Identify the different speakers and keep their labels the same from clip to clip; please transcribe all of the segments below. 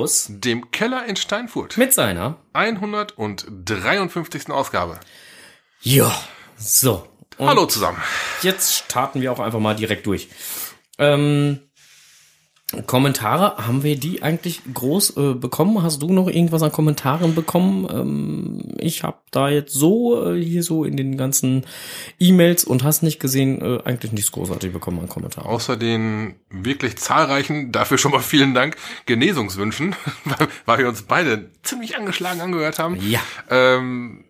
Speaker 1: aus
Speaker 2: dem Keller in Steinfurt.
Speaker 1: mit seiner
Speaker 2: 153. Ausgabe.
Speaker 1: Ja, so.
Speaker 2: Hallo zusammen.
Speaker 1: Jetzt starten wir auch einfach mal direkt durch. Ähm, Kommentare, haben wir die eigentlich groß äh, bekommen? Hast du noch irgendwas an Kommentaren bekommen? Ähm, ich habe da jetzt so äh, hier so in den ganzen E-Mails und hast nicht gesehen, äh, eigentlich nichts großartig bekommen an Kommentaren.
Speaker 2: Außer den wirklich zahlreichen, dafür schon mal vielen Dank, Genesungswünschen, weil, weil wir uns beide ziemlich angeschlagen angehört haben.
Speaker 1: Ja,
Speaker 2: Ähm,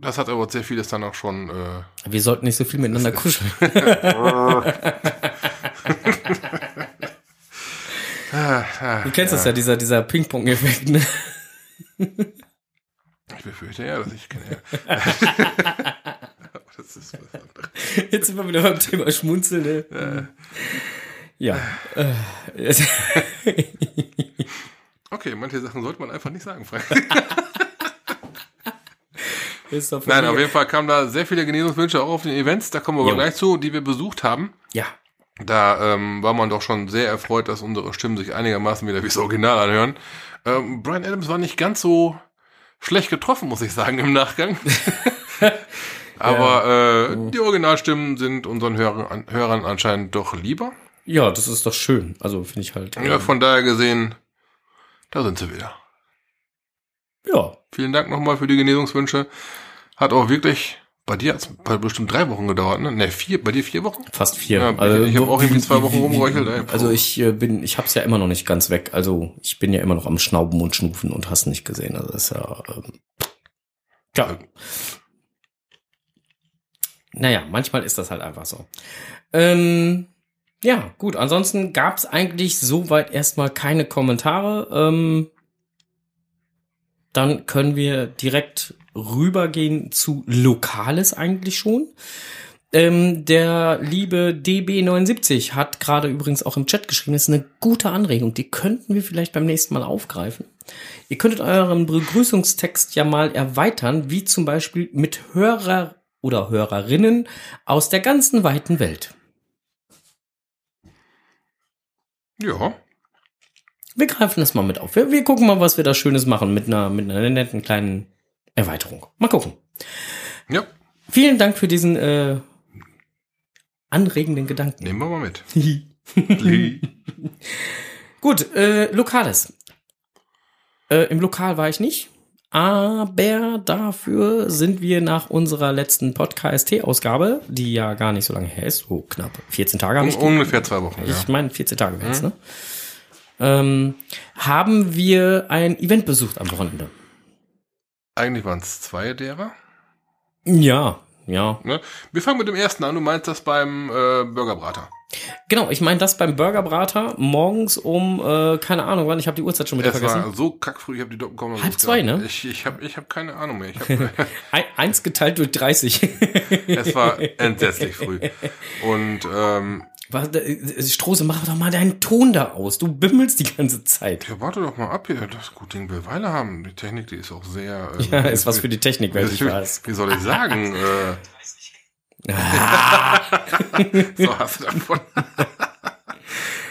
Speaker 2: das hat aber sehr vieles dann auch schon. Äh,
Speaker 1: wir sollten nicht so viel miteinander kuscheln. Du kennst es ja, dieser, dieser Ping-Pong-Effekt, ne?
Speaker 2: ich befürchte ja, dass ich kenne. Das ist was anderes.
Speaker 1: Jetzt sind wir wieder beim Thema Schmunzeln, ne? Ja. Äh,
Speaker 2: Okay, manche Sachen sollte man einfach nicht sagen, Frank. Nein, auf jeden Fall kamen da sehr viele Genesungswünsche auch auf den Events, da kommen wir aber gleich zu, die wir besucht haben.
Speaker 1: Ja.
Speaker 2: Da ähm, war man doch schon sehr erfreut, dass unsere Stimmen sich einigermaßen wieder wie das Original anhören. Ähm, Brian Adams war nicht ganz so schlecht getroffen, muss ich sagen, im Nachgang. Aber äh, die Originalstimmen sind unseren Hörern, Hörern anscheinend doch lieber.
Speaker 1: Ja, das ist doch schön. Also finde ich halt.
Speaker 2: Ja, von daher gesehen, da sind sie wieder.
Speaker 1: ja.
Speaker 2: Vielen Dank nochmal für die Genesungswünsche. Hat auch wirklich, bei dir hat's bei bestimmt drei Wochen gedauert, ne? Ne, vier, bei dir vier Wochen?
Speaker 1: Fast vier.
Speaker 2: Ja, ich- ich hab auch irgendwie zwei Wochen rumgeräuchelt, ey.
Speaker 1: Also ich äh, bin, ich hab's ja immer noch nicht ganz weg. Also ich bin ja immer noch am Schnauben und Schnufen und hast nicht gesehen. Also das ist ja. Ähm, ja. Naja, manchmal ist das halt einfach so. Ähm, ja, gut. Ansonsten gab's eigentlich soweit erstmal keine Kommentare. Ähm, dann können wir direkt rübergehen zu Lokales eigentlich schon. Ähm, der liebe DB79 hat gerade übrigens auch im Chat geschrieben, das ist eine gute Anregung, die könnten wir vielleicht beim nächsten Mal aufgreifen. Ihr könntet euren Begrüßungstext ja mal erweitern, wie zum Beispiel mit Hörer oder Hörerinnen aus der ganzen weiten Welt.
Speaker 2: Ja.
Speaker 1: Wir greifen das mal mit auf. Wir, wir gucken mal, was wir da Schönes machen mit einer, mit einer netten kleinen Erweiterung. Mal gucken.
Speaker 2: Ja,
Speaker 1: Vielen Dank für diesen äh, anregenden Gedanken.
Speaker 2: nehmen wir mal mit.
Speaker 1: Gut, äh, Lokales. Äh, Im Lokal war ich nicht, aber dafür sind wir nach unserer letzten Podcast-Ausgabe, die ja gar nicht so lange her ist, so knapp 14 Tage habe ich.
Speaker 2: ungefähr zwei Wochen, ja.
Speaker 1: Ich meine 14 Tage wären ne? Ähm, haben wir ein Event besucht am Wochenende.
Speaker 2: Eigentlich waren es zwei derer.
Speaker 1: Ja, ja.
Speaker 2: Ne? Wir fangen mit dem ersten an. Du meinst das beim äh, Burgerbrater.
Speaker 1: Genau, ich meine das beim Burgerbrater morgens um, äh, keine Ahnung wann, ich habe die Uhrzeit schon wieder
Speaker 2: Es
Speaker 1: vergessen.
Speaker 2: war so kackfrüh, ich habe die noch
Speaker 1: Halb zwei,
Speaker 2: gehabt.
Speaker 1: ne?
Speaker 2: Ich, ich habe ich hab keine Ahnung mehr. Hab,
Speaker 1: Ein, eins geteilt durch 30.
Speaker 2: es war entsetzlich früh. Und ähm,
Speaker 1: Was, äh, Strose, mach doch mal deinen Ton da aus. Du bimmelst die ganze Zeit.
Speaker 2: ja, warte doch mal ab hier. Das gute Ding will Weile haben. Die Technik, die ist auch sehr... Äh,
Speaker 1: Ja, ist was für die Technik, wenn ich weiß.
Speaker 2: wie soll ich sagen? äh,
Speaker 1: Ah,
Speaker 2: so hast du davon.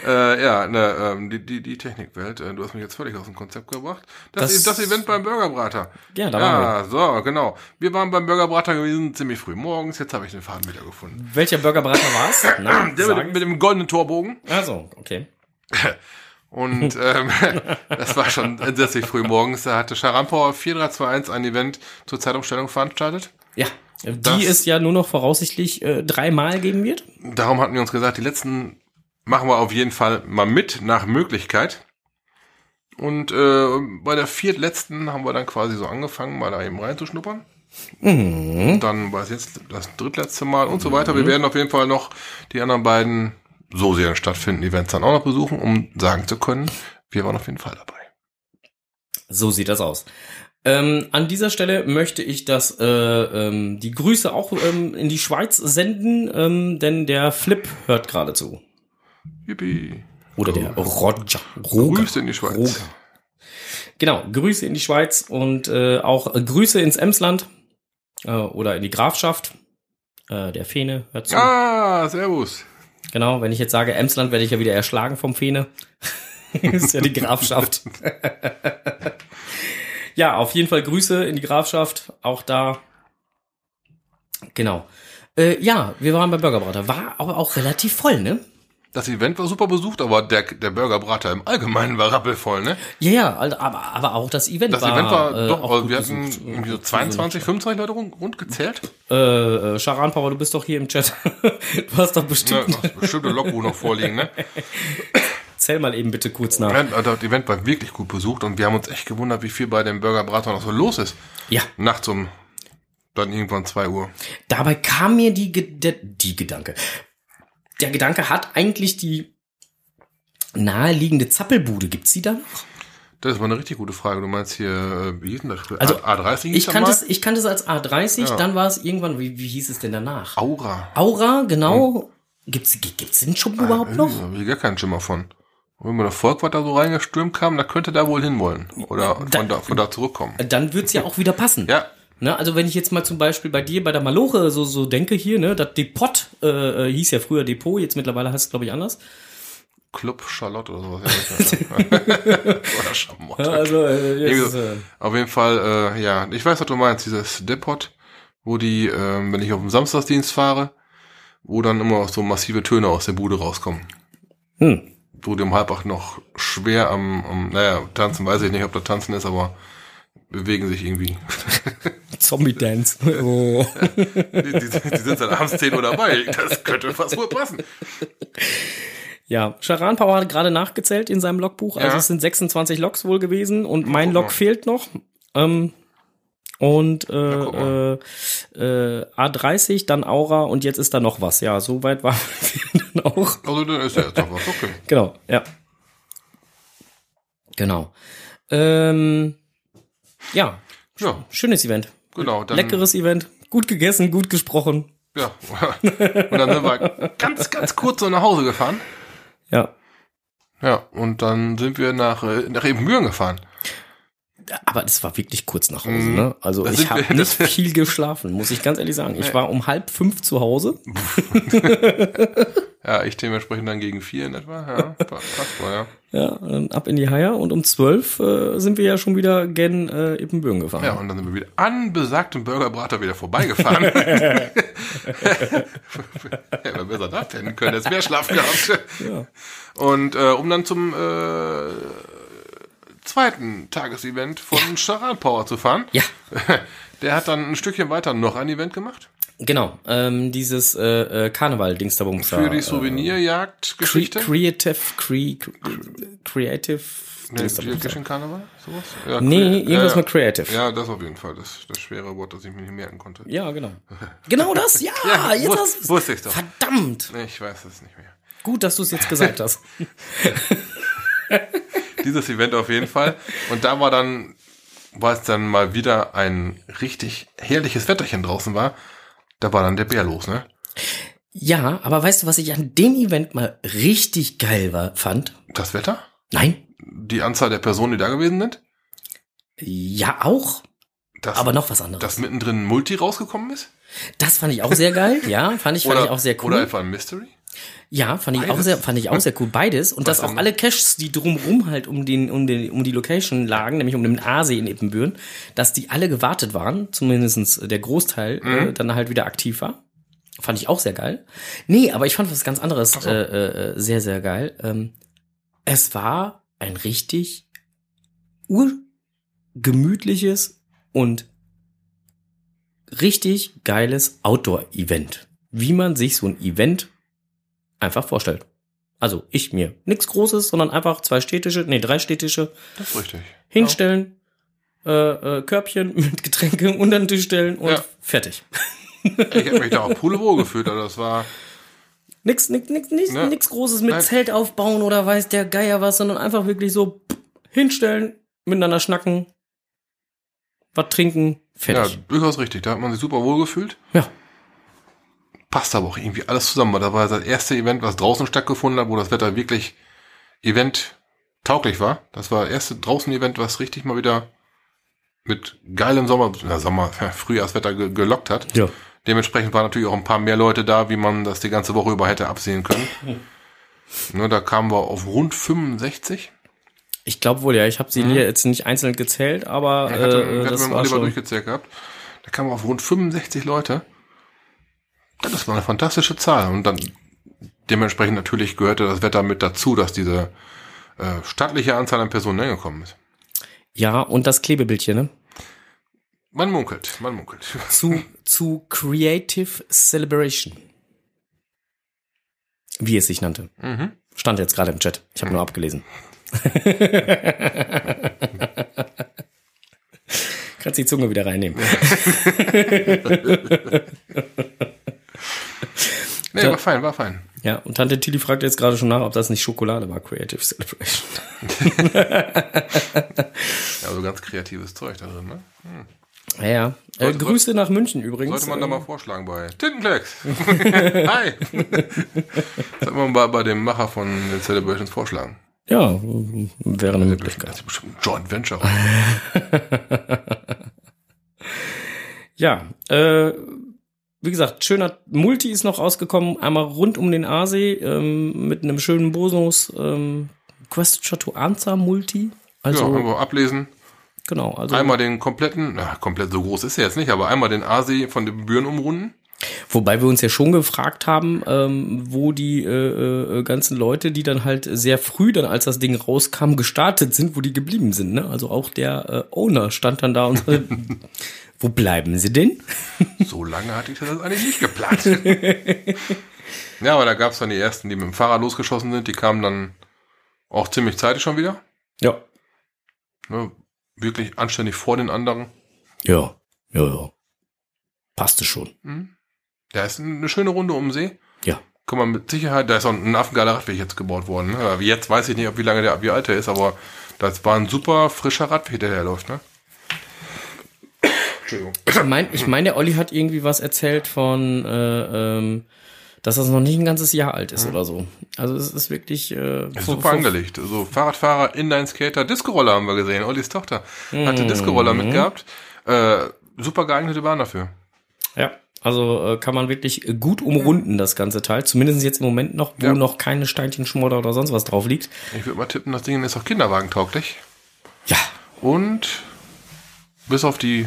Speaker 2: Äh, ja, ne, ähm, die, die, die Technikwelt. Äh, du hast mich jetzt völlig aus dem Konzept gebracht. Das,
Speaker 1: Das-
Speaker 2: das, Event beim Burgerbrater.
Speaker 1: Ja, da waren
Speaker 2: ja, so, genau. Wir waren beim Burgerbrater gewesen, ziemlich früh morgens. Jetzt habe ich den Faden wieder gefunden.
Speaker 1: welcher Burgerbrater war's? Na,
Speaker 2: Der mit, mit dem goldenen Torbogen.
Speaker 1: Also, okay.
Speaker 2: Und ähm, das war schon entsetzlich früh morgens. Da hatte Scharampauer 4321 ein Event zur Zeitumstellung veranstaltet.
Speaker 1: Ja, die
Speaker 2: Das-
Speaker 1: es ja nur noch voraussichtlich äh, dreimal geben wird.
Speaker 2: Darum hatten wir uns gesagt, die letzten machen wir auf jeden Fall mal mit, nach Möglichkeit. Und äh, bei der viertletzten haben wir dann quasi so angefangen, mal da eben reinzuschnuppern. Und dann war es jetzt das drittletzte Mal und so weiter. Wir werden auf jeden Fall noch die anderen beiden, so sie dann stattfinden, Events dann auch noch besuchen, um sagen zu können, wir waren auf jeden Fall dabei.
Speaker 1: So sieht das aus. Ähm, an dieser Stelle möchte ich das, äh, ähm, die Grüße auch ähm, in die Schweiz senden, ähm, denn der Flip hört gerade zu.
Speaker 2: Yippie.
Speaker 1: Oder der Roger. Roger.
Speaker 2: Grüße in die Schweiz.
Speaker 1: Roger. Genau, Grüße in die Schweiz und äh, auch Grüße ins Emsland äh, oder in die Grafschaft. Äh, der Fene hört zu.
Speaker 2: Ah, servus.
Speaker 1: Genau, wenn ich jetzt sage Emsland, werde ich ja wieder erschlagen vom Fene. ist ja die Grafschaft. ja, auf jeden Fall Grüße in die Grafschaft. Auch da. Genau. Äh, ja, wir waren bei Burgerbrater. War aber auch relativ voll, ne?
Speaker 2: Das Event war super besucht, aber der, der Burgerbrater im Allgemeinen war rappelvoll, ne?
Speaker 1: Ja, ja, also, aber, aber auch das Event
Speaker 2: Das
Speaker 1: war.
Speaker 2: Event war
Speaker 1: äh,
Speaker 2: doch, also wir hatten
Speaker 1: besucht.
Speaker 2: irgendwie so 22, 25 Leute rund, rund gezählt.
Speaker 1: Äh, äh, Sharan Power, du bist doch hier im Chat. du hast doch
Speaker 2: Ne,
Speaker 1: bestimmt.
Speaker 2: noch bestimmte Logbuch noch vorliegen, ne?
Speaker 1: Zähl mal eben bitte kurz nach.
Speaker 2: Also das Event war wirklich gut besucht und wir haben uns echt gewundert, wie viel bei dem Burgerbrater noch so los ist.
Speaker 1: Ja,
Speaker 2: Nachts um dann irgendwann 2 Uhr.
Speaker 1: dabei kam mir die, Ge- der, die Gedanke. Der Gedanke hat eigentlich die naheliegende Zappelbude. Gibt's die da noch?
Speaker 2: Das ist mal eine richtig gute Frage. Du meinst hier, äh, wie hieß denn das?
Speaker 1: Also,
Speaker 2: A- A30 hieß
Speaker 1: Ich kannte es, ich kannte es als A30,
Speaker 2: Ja.
Speaker 1: dann war es irgendwann, wie, wie hieß es denn danach?
Speaker 2: Aura.
Speaker 1: Aura, genau. Gibt's, gibt's den Schuppen überhaupt noch?
Speaker 2: Da habe ich gar keinen Schimmer von. Und wenn man das Volk, was da so reingestürmt kam, da könnte da wohl hinwollen. Oder
Speaker 1: Da-
Speaker 2: von da, von da zurückkommen.
Speaker 1: Dann wird's ja auch wieder passen.
Speaker 2: Ja,
Speaker 1: Ne, also wenn ich jetzt mal zum Beispiel bei dir bei der Maloche so so denke hier, ne, das Depot äh, äh, hieß ja früher Depot, jetzt mittlerweile heißt es glaube ich anders.
Speaker 2: Club Charlotte oder sowas. Oder Chamotte.
Speaker 1: Ja, also äh, jetzt,
Speaker 2: so.
Speaker 1: äh,
Speaker 2: Auf jeden Fall, äh, ja, ich weiß, was du meinst, dieses Depot, wo die, ähm, wenn ich auf dem Samstagsdienst fahre, wo dann immer so massive Töne aus der Bude rauskommen.
Speaker 1: hm.
Speaker 2: Wo die um halb acht noch schwer am, am, naja, tanzen, weiß ich nicht, ob da tanzen ist, aber bewegen sich irgendwie.
Speaker 1: Zombie Dance. Oh.
Speaker 2: Die, die, die sind seit abends 10 Uhr dabei. Das könnte fast wohl passen.
Speaker 1: Ja, Charan Power hat gerade nachgezählt in seinem Logbuch. Also
Speaker 2: Ja.
Speaker 1: es sind 26 Logs wohl gewesen und mein Log fehlt noch. Ähm, und äh,
Speaker 2: mal.
Speaker 1: äh, äh, A30, dann Aura und jetzt ist da noch was. Ja, so weit waren wir dann auch.
Speaker 2: Also dann ist ja jetzt doch was, okay.
Speaker 1: Genau, ja. Genau. Ähm, ja,
Speaker 2: Ja,
Speaker 1: schönes Event.
Speaker 2: genau. Dann,
Speaker 1: Leckeres Event. Gut gegessen, gut gesprochen.
Speaker 2: Ja. Und dann sind wir ganz, ganz kurz so nach Hause gefahren.
Speaker 1: Ja.
Speaker 2: Ja, und dann sind wir nach, äh, nach Ebenbüren gefahren.
Speaker 1: Aber das war wirklich kurz nach Hause,
Speaker 2: Mhm.
Speaker 1: ne? Also
Speaker 2: Da
Speaker 1: ich habe nicht viel geschlafen, muss ich ganz ehrlich sagen. Ich war um halb fünf zu Hause.
Speaker 2: Ja, ich dementsprechend dann gegen vier in etwa. Ja, pa- passt mal, ja.
Speaker 1: Ja, dann ab in die Haier und um zwölf äh, sind wir ja schon wieder gen äh, Ippenbüren gefahren.
Speaker 2: Ja, und dann sind wir wieder an besagtem Burgerbrater wieder vorbeigefahren. ja, wir besser da pennen können, jetzt mehr Schlaf gehabt.
Speaker 1: Ja.
Speaker 2: Und äh, um dann zum äh, zweiten Tagesevent von Charan Power zu fahren.
Speaker 1: Ja,
Speaker 2: Der hat dann ein Stückchen weiter noch ein Event gemacht.
Speaker 1: genau. Ähm, dieses äh, äh, Karneval-Dings da
Speaker 2: Für die
Speaker 1: äh,
Speaker 2: Souvenirjagd-Geschichte.
Speaker 1: Cre Creative, cre Creative.
Speaker 2: Nee. Kirchen Karneval? Sowas? Ja,
Speaker 1: Nee, irgendwas
Speaker 2: ja,
Speaker 1: mit Creative. Ja.
Speaker 2: Ja, das auf jeden Fall. Das, das schwere Wort, das ich mir nicht merken konnte.
Speaker 1: genau. Genau das, ja,
Speaker 2: Ja,
Speaker 1: jetzt
Speaker 2: wus-
Speaker 1: hast
Speaker 2: wusste ich's doch.
Speaker 1: Verdammt.
Speaker 2: Ich weiß es nicht mehr.
Speaker 1: Gut, dass du es jetzt gesagt hast.
Speaker 2: Dieses Event auf jeden Fall. Und da war dann, weil es dann mal wieder ein richtig herrliches Wetterchen draußen war, da war dann der Bär los, ne?
Speaker 1: Ja, aber weißt du, was ich an dem Event mal richtig geil war, fand?
Speaker 2: Das Wetter?
Speaker 1: Nein?
Speaker 2: Die Anzahl der Personen, die da gewesen sind?
Speaker 1: Ja, auch.
Speaker 2: Dass,
Speaker 1: Aber noch was anderes.
Speaker 2: dass mittendrin ein Multi rausgekommen ist?
Speaker 1: Das fand ich auch sehr geil. Ja, fand ich, fand ich auch sehr cool.
Speaker 2: Oder etwa ein Mystery?
Speaker 1: Ja, fand ich auch sehr, fand ich auch sehr cool. Beides. Und
Speaker 2: Was
Speaker 1: dass auch alle Caches, die drumrum halt um den, um den, um die Location lagen, nämlich um den Aasee in Ippenbüren, dass die alle gewartet waren, zumindestens der Großteil,
Speaker 2: Mhm.
Speaker 1: äh, dann halt wieder aktiv war. Fand ich auch sehr geil. Nee, aber ich fand was ganz anderes
Speaker 2: so.
Speaker 1: äh, äh, sehr, sehr geil. Ähm, es war ein richtig urgemütliches und richtig geiles Outdoor-Event. Wie man sich so ein Event einfach vorstellt. Also ich mir. Nichts Großes, sondern einfach zwei städtische, nee, drei städtische
Speaker 2: Das ist richtig.
Speaker 1: hinstellen, äh, äh, Körbchen mit Getränke unter den Tisch stellen und
Speaker 2: Ja.
Speaker 1: fertig.
Speaker 2: Ja. Ich habe mich da auch pudelwohl gefühlt, also das war,
Speaker 1: Nix, nix, nix, nix,
Speaker 2: Ne?
Speaker 1: nix Großes mit
Speaker 2: Nein.
Speaker 1: Zelt aufbauen oder weiß der Geier was, sondern einfach wirklich so hinstellen, miteinander schnacken, was trinken,
Speaker 2: ja,
Speaker 1: fertig.
Speaker 2: durchaus richtig. Da hat man sich super wohl gefühlt.
Speaker 1: Ja.
Speaker 2: Passt aber auch irgendwie alles zusammen, weil da war das erste Event, was draußen stattgefunden hat, wo das Wetter wirklich Event tauglich war. Das war das erste draußen-Event, was richtig mal wieder mit geilem Sommer, na, Sommer, Frühjahrswetter ge gelockt hat.
Speaker 1: Ja.
Speaker 2: Dementsprechend waren natürlich auch ein paar mehr Leute da, wie man das die ganze Woche über hätte absehen können. Ne, da kamen wir auf rund 65.
Speaker 1: Ich glaube wohl, ja. Ich habe sie hier jetzt nicht einzeln gezählt, aber
Speaker 2: Ich hatte,
Speaker 1: äh,
Speaker 2: hatte
Speaker 1: das
Speaker 2: mit
Speaker 1: war
Speaker 2: Oliver
Speaker 1: schon.
Speaker 2: durchgezählt gehabt. Da kamen auf rund 65 Leute. Das war eine fantastische Zahl. Und dann dementsprechend natürlich gehörte das Wetter mit dazu, dass diese äh, stattliche Anzahl an Personen hingekommen ist.
Speaker 1: Ja, und das Klebebildchen, ne?
Speaker 2: Man munkelt, man munkelt.
Speaker 1: Zu, zu Creative Celebration. Wie es sich nannte.
Speaker 2: Mhm.
Speaker 1: Stand jetzt gerade im Chat. Ich habe nur abgelesen. Kannst die Zunge wieder reinnehmen.
Speaker 2: Nee, war fein, war fein.
Speaker 1: Ja, und Tante Tilly fragt jetzt gerade schon nach, ob das nicht Schokolade war, Creative Celebration.
Speaker 2: Ja, so ganz kreatives Zeug da drin, ne?
Speaker 1: Ja, ja. Äh,
Speaker 2: Sollte-
Speaker 1: Grüße nach München übrigens.
Speaker 2: Sollte man da
Speaker 1: Äh,
Speaker 2: mal vorschlagen bei Tintenklecks. Hi. Sollte man bei, bei dem Macher von den Celebrations vorschlagen.
Speaker 1: Ja, wäre eine
Speaker 2: Das
Speaker 1: Möglichkeit.
Speaker 2: ist bestimmt ein Joint Venture.
Speaker 1: Ja, äh, wie gesagt, schöner Multi ist noch rausgekommen, einmal rund um den Aasee ähm, mit einem schönen Bonus ähm, Question to Answer Multi. Also
Speaker 2: ja, wir ablesen.
Speaker 1: genau, also
Speaker 2: Einmal den kompletten, na, komplett so groß ist er jetzt nicht, aber einmal den Asi von den Gebühren umrunden.
Speaker 1: wobei wir uns ja schon gefragt haben, ähm, wo die äh, äh, ganzen Leute, die dann halt sehr früh dann, als das Ding rauskam, gestartet sind, wo die geblieben sind. Ne? Also auch der äh, Owner stand dann da und sagte, wo bleiben sie denn?
Speaker 2: So lange hatte ich das eigentlich nicht geplant. ja, aber da gab es dann die ersten, die mit dem Fahrrad losgeschossen sind. Die kamen dann auch ziemlich zeitig schon wieder.
Speaker 1: Ja,
Speaker 2: Ne, wirklich anständig vor den anderen.
Speaker 1: ja, ja, ja. Passte schon.
Speaker 2: Ja, ist eine schöne Runde um den See.
Speaker 1: Ja.
Speaker 2: Kann man mit Sicherheit, da ist auch ein affengeiler Radweg jetzt gebaut worden. Ne? Aber Jetzt weiß ich nicht, ob wie lange der, wie alt der ist, aber das war ein super frischer Radweg, der da läuft, ne? Entschuldigung.
Speaker 1: Ich meine, ich mein, der Olli hat irgendwie was erzählt von, äh, ähm, dass das noch nicht ein ganzes Jahr alt ist oder so. Also es ist wirklich äh,
Speaker 2: Ist super angelegt. So Fahrradfahrer, Inline-Skater, Disco-Roller haben wir gesehen. Ollis Tochter hatte Disco-Roller mitgehabt. Äh, super geeignete Bahn dafür.
Speaker 1: Ja, also äh, kann man wirklich gut umrunden, das ganze Teil. Zumindest jetzt im Moment noch, wo
Speaker 2: Ja.
Speaker 1: noch keine Steinchenschmodder oder sonst was drauf liegt.
Speaker 2: Ich würde mal tippen, das Ding ist auch kinderwagentauglich.
Speaker 1: Ja.
Speaker 2: Und bis auf die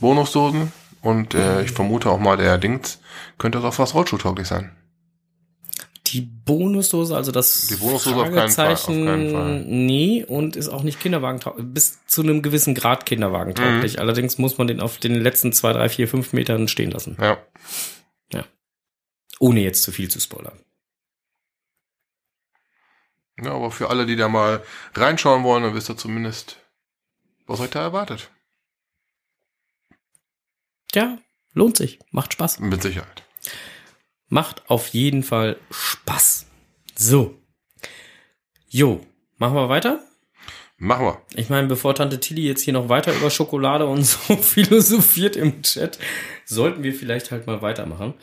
Speaker 2: Bonusdosen und äh, ich vermute auch mal der Dings, könnte das auch fast rollschuhtauglich sein.
Speaker 1: Die Bonusdose, also das
Speaker 2: Die Bonusdose auf keinen Fall, auf
Speaker 1: Fragezeichen,
Speaker 2: keinen Fall.
Speaker 1: nee, und ist auch nicht kinderwagentauglich, bis zu einem gewissen Grad kinderwagentauglich.
Speaker 2: Mhm.
Speaker 1: Allerdings muss man den auf den letzten zwei, drei, vier, fünf Metern stehen lassen.
Speaker 2: Ja.
Speaker 1: Ohne jetzt zu viel zu spoilern.
Speaker 2: ja, aber für alle, die da mal reinschauen wollen, dann wisst ihr zumindest, was euch da erwartet.
Speaker 1: Ja, lohnt sich. Macht Spaß.
Speaker 2: Mit Sicherheit.
Speaker 1: Macht auf jeden Fall Spaß. So. Jo, machen wir weiter?
Speaker 2: Machen wir.
Speaker 1: Ich meine, bevor Tante Tilly jetzt hier noch weiter über Schokolade und so philosophiert im Chat, sollten wir vielleicht halt mal weitermachen.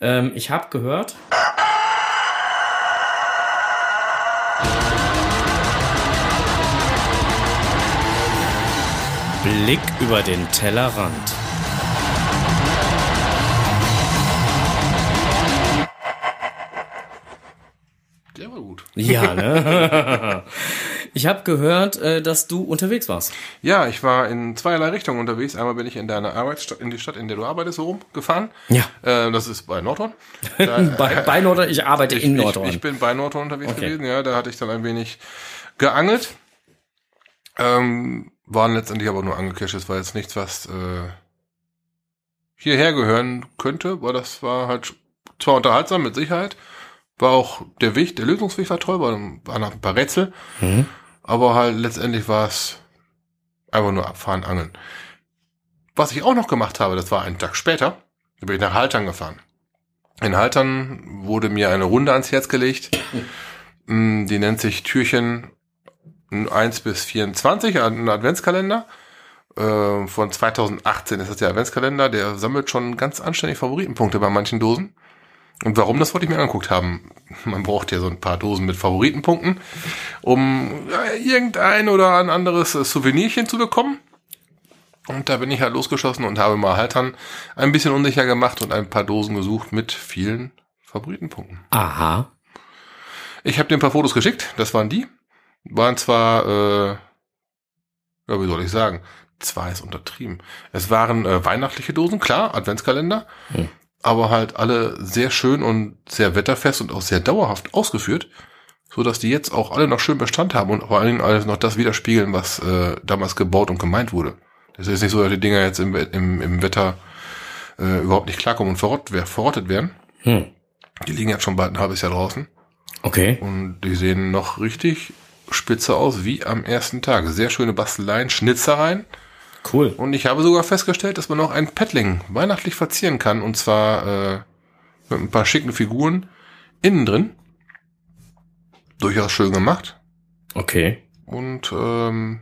Speaker 1: Ähm, ich habe gehört. Blick über den Tellerrand.
Speaker 2: Der war gut.
Speaker 1: Ja, ne? Ich habe gehört, äh, dass du unterwegs warst.
Speaker 2: Ja, ich war in zweierlei Richtungen unterwegs. Einmal bin ich in deine Arbeitsstadt, in die Stadt, in der du arbeitest, so rumgefahren.
Speaker 1: Ja.
Speaker 2: Äh, das ist bei Nordhorn. Da,
Speaker 1: Bei, bei Nordhorn, ich arbeite
Speaker 2: ich,
Speaker 1: in
Speaker 2: ich,
Speaker 1: Nordhorn.
Speaker 2: ich bin bei Nordhorn unterwegs
Speaker 1: Okay.
Speaker 2: gewesen, ja. Da hatte ich dann ein wenig geangelt. Ähm, waren letztendlich aber nur angecasht. Es war jetzt nichts, was äh, hierher gehören könnte, weil das war halt zwar unterhaltsam, mit Sicherheit. War auch der Weg, der Lösungsweg war toll, waren, noch ein paar Rätsel.
Speaker 1: Mhm.
Speaker 2: Aber halt letztendlich war es einfach nur abfahren, angeln. Was ich auch noch gemacht habe, das war einen Tag später, da bin ich nach Haltern gefahren. In Haltern wurde mir eine Runde ans Herz gelegt. Mm, Die nennt sich Türchen 1 bis 24, ein Adventskalender. Äh, Von 2018 ist das der Adventskalender. Der sammelt schon ganz anständig Favoritenpunkte bei manchen Dosen. Und warum, das wollte ich mir angeguckt haben. Man braucht ja so ein paar Dosen mit Favoritenpunkten, um irgendein oder ein anderes äh, Souvenirchen zu bekommen. Und da bin ich halt losgeschossen und habe mal Haltern ein bisschen unsicher gemacht und ein paar Dosen gesucht mit vielen Favoritenpunkten.
Speaker 1: Aha.
Speaker 2: Ich habe dir ein paar Fotos geschickt, das waren die. Waren zwar, äh, ja, wie soll ich sagen, zwar ist untertrieben. Es waren äh, weihnachtliche Dosen, klar, Adventskalender,
Speaker 1: Hm.
Speaker 2: Aber halt alle sehr schön und sehr wetterfest und auch sehr dauerhaft ausgeführt, so dass die jetzt auch alle noch schön Bestand haben und vor allen Dingen alles noch das widerspiegeln, was äh, damals gebaut und gemeint wurde. Das ist nicht so, dass die Dinger jetzt im, im, im Wetter äh, überhaupt nicht klarkommen und verrottet, wer- verrottet werden.
Speaker 1: Hm.
Speaker 2: Die liegen jetzt schon bald ein halbes Jahr draußen
Speaker 1: Okay.
Speaker 2: und die sehen noch richtig spitze aus, wie am ersten Tag. Sehr schöne Basteleien, Schnitzereien.
Speaker 1: Cool.
Speaker 2: Und ich habe sogar festgestellt, dass man noch ein Paddling weihnachtlich verzieren kann. Und zwar äh, mit ein paar schicken Figuren innen drin. Durchaus schön gemacht.
Speaker 1: Okay.
Speaker 2: Und ähm,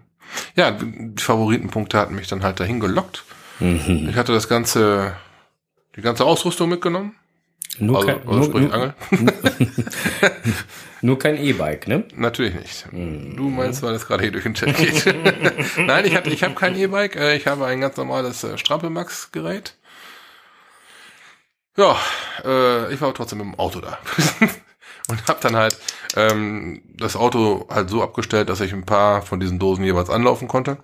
Speaker 2: ja, die Favoritenpunkte hatten mich dann halt dahin gelockt.
Speaker 1: Mhm.
Speaker 2: Ich hatte das ganze, die ganze Ausrüstung mitgenommen.
Speaker 1: Nur,
Speaker 2: Also,
Speaker 1: kein,
Speaker 2: also
Speaker 1: nur,
Speaker 2: Angel.
Speaker 1: nur kein E-Bike, ne?
Speaker 2: Natürlich nicht. Du meinst, weil das gerade hier durch den Chat geht. Nein, ich, hatte, ich habe kein E-Bike. äh, Ich habe ein ganz normales äh, Strampelmax-Gerät. Ja, äh, ich war trotzdem mit dem Auto da. Und habe dann halt ähm, das Auto halt so abgestellt, dass ich ein paar von diesen Dosen jeweils anlaufen konnte.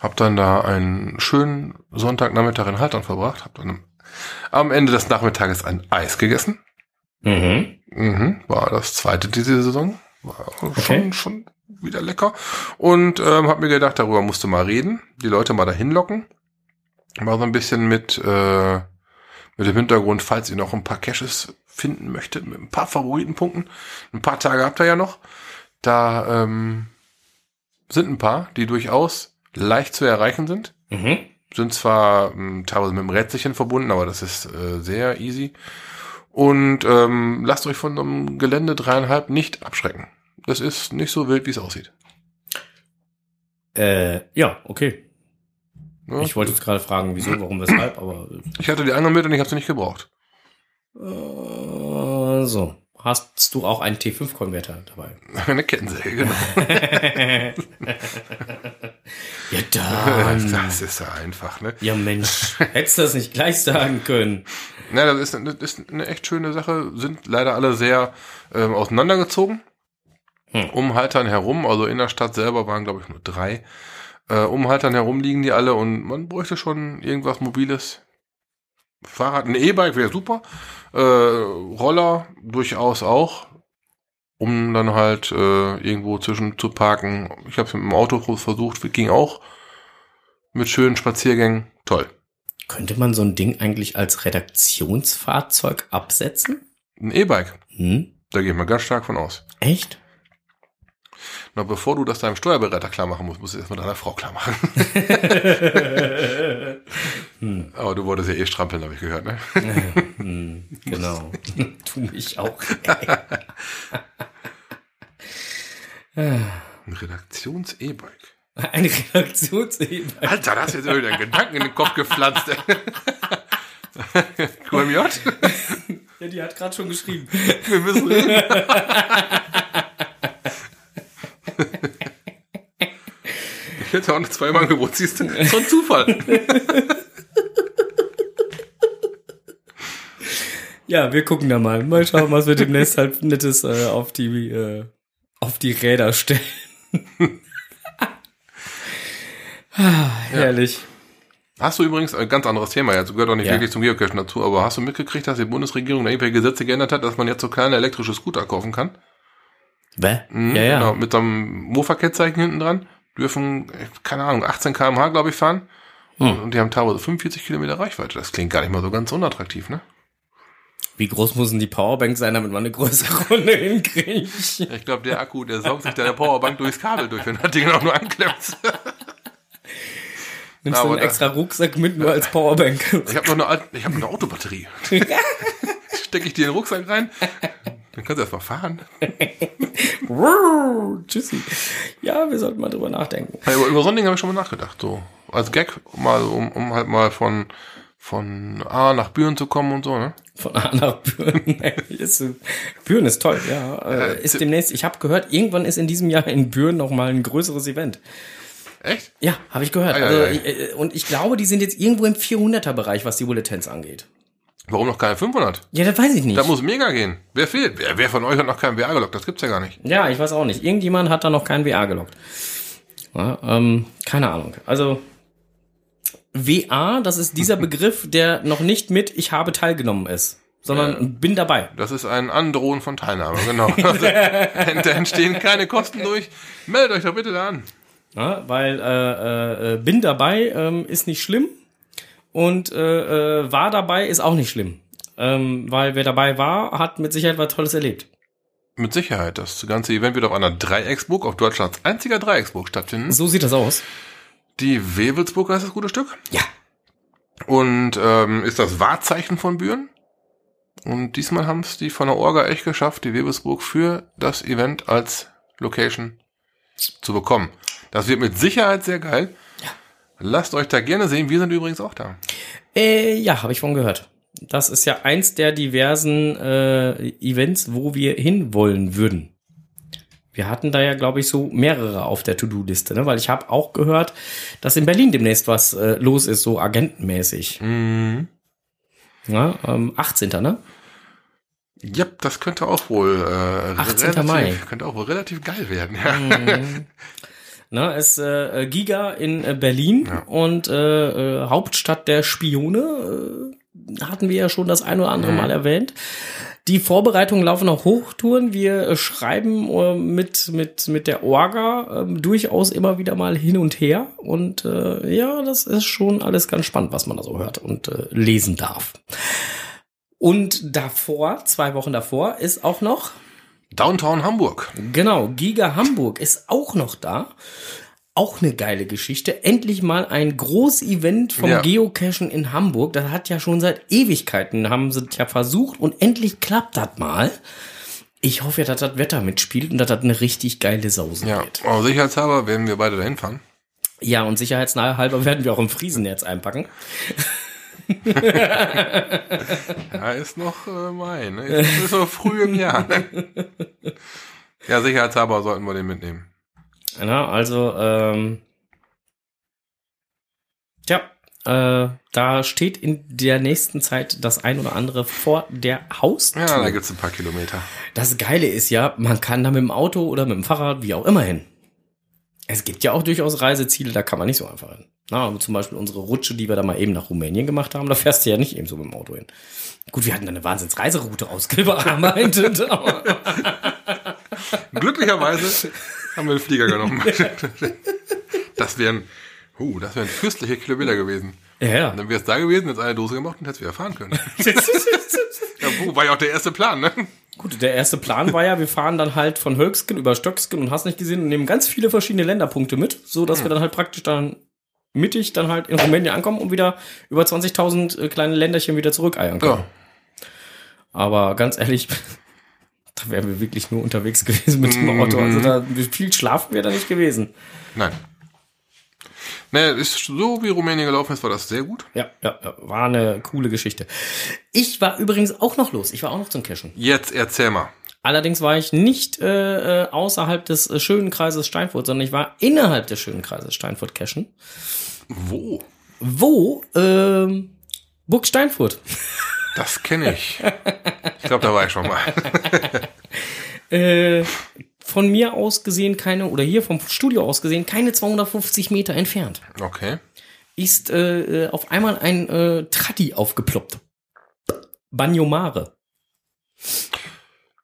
Speaker 2: Hab dann da einen schönen Sonntagnachmittag in Haltern verbracht. Hab dann am Ende des Nachmittages ein Eis gegessen.
Speaker 1: Mhm.
Speaker 2: Mhm, war das zweite diese Saison. War schon,
Speaker 1: Okay.
Speaker 2: schon wieder lecker. Und ähm, habe mir gedacht, darüber musste mal reden, die Leute mal dahin locken. Mal so ein bisschen mit, äh, mit dem Hintergrund, falls ihr noch ein paar Caches finden möchtet, mit ein paar Favoritenpunkten. Ein paar Tage habt ihr ja noch. Da ähm, sind ein paar, die durchaus leicht zu erreichen sind.
Speaker 1: Mhm.
Speaker 2: Sind zwar ähm, teilweise mit dem Rätselchen verbunden, aber das ist äh, sehr easy. Und ähm, lasst euch von einem Gelände dreieinhalb nicht abschrecken. Das ist nicht so wild, wie es aussieht.
Speaker 1: Äh, ja, okay.
Speaker 2: Ne?
Speaker 1: Ich wollte jetzt gerade fragen, wieso, warum, weshalb, aber
Speaker 2: ich hatte die anderen mit und ich habe sie nicht gebraucht.
Speaker 1: äh, so. Hast du auch einen T5-Konverter dabei?
Speaker 2: Eine Kettensäge, genau.
Speaker 1: ja, dann.
Speaker 2: Das ist ja einfach, ne?
Speaker 1: Ja, Mensch. Hättest du das nicht gleich sagen können?
Speaker 2: Ja, das ist, das ist eine echt schöne Sache. Sind leider alle sehr ähm, auseinandergezogen.
Speaker 1: Hm.
Speaker 2: Um Haltern herum, also in der Stadt selber waren, glaube ich, nur drei. Äh, um Haltern herum liegen die alle und man bräuchte schon irgendwas Mobiles. Fahrrad, ein E-Bike wäre super. Äh, Roller durchaus auch. Um dann halt äh, irgendwo zwischen zu parken. Ich habe es mit dem Auto versucht, ging auch. Mit schönen Spaziergängen. Toll.
Speaker 1: Könnte man so ein Ding eigentlich als Redaktionsfahrzeug absetzen?
Speaker 2: Ein E-Bike.
Speaker 1: Hm?
Speaker 2: Da gehe ich mal ganz stark von aus.
Speaker 1: Echt?
Speaker 2: Na, bevor du das deinem Steuerberater klar machen musst, musst du es erstmal deiner Frau klar machen.
Speaker 1: hm.
Speaker 2: Aber du wolltest ja eh strampeln, habe ich gehört, ne?
Speaker 1: hm, genau. tu mich auch.
Speaker 2: Ein Redaktions-E-Bike.
Speaker 1: Ein Redaktions-E-Bike.
Speaker 2: Alter, da hast du jetzt wieder einen Gedanken in den Kopf gepflanzt. QMJ?
Speaker 1: Ja, die hat gerade schon geschrieben.
Speaker 2: Wir müssen reden. Ich hätte auch noch zweimal Angebot, siehst du? So ein Zufall.
Speaker 1: Ja, wir gucken da mal. Mal schauen, was wir demnächst halt Nettes äh, auf die äh, auf die Räder stellen. ah, herrlich.
Speaker 2: Hast du übrigens ein ganz anderes Thema, jetzt gehört auch nicht
Speaker 1: Ja.
Speaker 2: wirklich zum Geocachen dazu, aber hast du mitgekriegt, dass die Bundesregierung da irgendwelche Gesetze geändert hat, dass man jetzt so kleine elektrische Scooter kaufen kann?
Speaker 1: Bäh?
Speaker 2: Mhm,
Speaker 1: ja, ja.
Speaker 2: Genau, mit so einem Mofa-Kennzeichen hinten dran. Dürfen, keine Ahnung, 18 km/h, glaube ich, fahren.
Speaker 1: Hm.
Speaker 2: Und die haben teilweise 45 Kilometer Reichweite. Das klingt gar nicht mal so ganz unattraktiv, ne?
Speaker 1: Wie groß muss denn die Powerbank sein, damit man eine größere Runde hinkriegt?
Speaker 2: Ich glaube, der Akku, der saugt sich deine Powerbank durchs Kabel durch, wenn du das Ding auch nur anklemmst.
Speaker 1: Nimmst du einen extra Rucksack mit, nur als Powerbank.
Speaker 2: Ich habe noch eine, ich habe eine Autobatterie. Stecke ich dir in den Rucksack rein, dann kannst du erst mal fahren.
Speaker 1: Tschüssi. Ja, wir sollten mal drüber nachdenken.
Speaker 2: Ja, über, über so ein Ding habe ich schon mal nachgedacht. So als Gag, mal um, um halt mal von von A nach Büren zu kommen und so. Ne?
Speaker 1: Von A nach Büren. ist, Büren ist toll, ja. Äh,
Speaker 2: Äh,
Speaker 1: ist demnächst, ich habe gehört, irgendwann ist in diesem Jahr in Büren noch mal ein größeres Event.
Speaker 2: Echt?
Speaker 1: Ja, habe ich gehört.
Speaker 2: Ei, ei,
Speaker 1: also,
Speaker 2: ei.
Speaker 1: ich, äh, und ich glaube, die sind jetzt irgendwo im 400er-Bereich, was die Bulletins angeht.
Speaker 2: Warum noch keine 500?
Speaker 1: Ja, das weiß ich nicht.
Speaker 2: Da muss mega gehen. Wer fehlt? Wer, wer von euch hat noch keinen VR gelockt? Das gibt's ja gar nicht.
Speaker 1: Ja, ich weiß auch nicht. Irgendjemand hat da noch kein VR gelockt. Ja, ähm, keine Ahnung. Also WA, das ist dieser Begriff, der noch nicht mit ich habe teilgenommen ist, sondern bin dabei.
Speaker 2: Das ist ein Androhen von Teilnahme, genau. Also, da entstehen keine Kosten durch. Meldet euch doch bitte da an.
Speaker 1: Ja, weil äh, äh, bin dabei ähm, ist nicht schlimm und äh, äh, war dabei ist auch nicht schlimm. Ähm, weil wer dabei war, hat mit Sicherheit was Tolles erlebt.
Speaker 2: Mit Sicherheit. Das ganze Event wird auf einer Dreiecksburg, auf Deutschlands einziger Dreiecksburg stattfinden.
Speaker 1: So sieht das aus.
Speaker 2: Die Wewelsburg heißt das gute Stück.
Speaker 1: Ja.
Speaker 2: Und ähm, ist das Wahrzeichen von Büren. Und diesmal haben es die von der Orga echt geschafft, die Wewelsburg für das Event als Location zu bekommen. Das wird mit Sicherheit sehr geil. Lasst euch da gerne sehen. Wir sind übrigens auch da.
Speaker 1: Äh, ja, habe ich von gehört. Das ist ja eins der diversen äh, Events, wo wir hinwollen würden. Wir hatten da ja, glaube ich, so mehrere auf der To-Do-Liste, ne? weil ich habe auch gehört, dass in Berlin demnächst was äh, los ist, so agentenmäßig.
Speaker 2: Mhm.
Speaker 1: Ja, ähm, 18. ne?
Speaker 2: Ja, das könnte auch wohl äh,
Speaker 1: 18.
Speaker 2: relativ,
Speaker 1: Mai.
Speaker 2: könnte auch wohl relativ geil werden. Ja.
Speaker 1: Mhm. Ne, ist äh, Giga in äh, Berlin
Speaker 2: Ja.
Speaker 1: und äh, äh, Hauptstadt der Spione. Äh, hatten wir ja schon das ein oder andere
Speaker 2: Mhm.
Speaker 1: Mal erwähnt. Die Vorbereitungen laufen auf Hochtouren. Wir äh, schreiben äh, mit, mit, mit der Orga äh, durchaus immer wieder mal hin und her. Und äh, ja, das ist schon alles ganz spannend, was man da so hört und äh, lesen darf. Und davor, zwei Wochen davor, ist auch noch
Speaker 2: Downtown Hamburg.
Speaker 1: Genau, Giga Hamburg ist auch noch da. Auch eine geile Geschichte. Endlich mal ein Groß-Event vom
Speaker 2: Ja.
Speaker 1: Geocachen in Hamburg. Das hat ja schon seit Ewigkeiten, haben sie ja versucht und endlich klappt das mal. Ich hoffe, dass das Wetter mitspielt und dass das eine richtig geile Sause
Speaker 2: Ja,
Speaker 1: wird.
Speaker 2: aber sicherheitshalber werden wir beide dahin fahren.
Speaker 1: Ja, und sicherheitshalber werden wir auch im Friesenetz einpacken.
Speaker 2: Ja, ist noch äh, Mai, ne? Ist, ist noch früh im Jahr. Ne? Ja, sicherheitshalber sollten wir den mitnehmen.
Speaker 1: Ja, also, ähm, tja, äh, da steht in der nächsten Zeit das ein oder andere vor der Haustür.
Speaker 2: Ja, da gibt's ein paar Kilometer.
Speaker 1: Das Geile ist ja, man kann da mit dem Auto oder mit dem Fahrrad, wie auch immer hin. Es gibt ja auch durchaus Reiseziele, da kann man nicht so einfach hin. Na, zum Beispiel unsere Rutsche, die wir da mal eben nach Rumänien gemacht haben, da fährst du ja nicht eben so mit dem Auto hin. Gut, wir hatten da eine Wahnsinnsreiseroute ausgearbeitet.
Speaker 2: Glücklicherweise haben wir den Flieger genommen. Das wären, uh, das wären fürstliche Kilometer gewesen.
Speaker 1: Ja, ja.
Speaker 2: Und dann wär's da gewesen, jetzt eine Dose gemacht und hättest wieder fahren können. Ja, wo, war ja auch der erste Plan, ne?
Speaker 1: Gut, der erste Plan war ja, wir fahren dann halt von Hölksken über Stöcksken und hast nicht gesehen und nehmen ganz viele verschiedene Länderpunkte mit, so dass wir dann halt praktisch dann mittig dann halt in Rumänien ankommen und wieder über 20.000 äh, kleine Länderchen wieder zurückeiern können.
Speaker 2: Ja.
Speaker 1: Aber ganz ehrlich, da wären wir wirklich nur unterwegs gewesen mit dem Auto. Also da viel schlafen wir da nicht gewesen.
Speaker 2: Nein. Ne, ist so wie Rumänien gelaufen ist, war das sehr gut.
Speaker 1: Ja, ja, war eine coole Geschichte. Ich war übrigens auch noch los. Ich war auch noch zum Cashen.
Speaker 2: Jetzt erzähl mal.
Speaker 1: Allerdings war ich nicht äh, äh, außerhalb des äh, schönen Kreises Steinfurt, sondern ich war innerhalb des schönen Kreises Steinfurt cashen.
Speaker 2: Wo?
Speaker 1: Wo? Ähm, Burg Steinfurt.
Speaker 2: Das kenne ich. Ich glaube, da war ich schon mal.
Speaker 1: Äh, von mir aus gesehen keine, oder hier vom Studio aus gesehen, keine 250 Meter entfernt.
Speaker 2: Okay.
Speaker 1: Ist äh, äh, auf einmal ein äh, Tratti aufgeploppt. Bagnomare.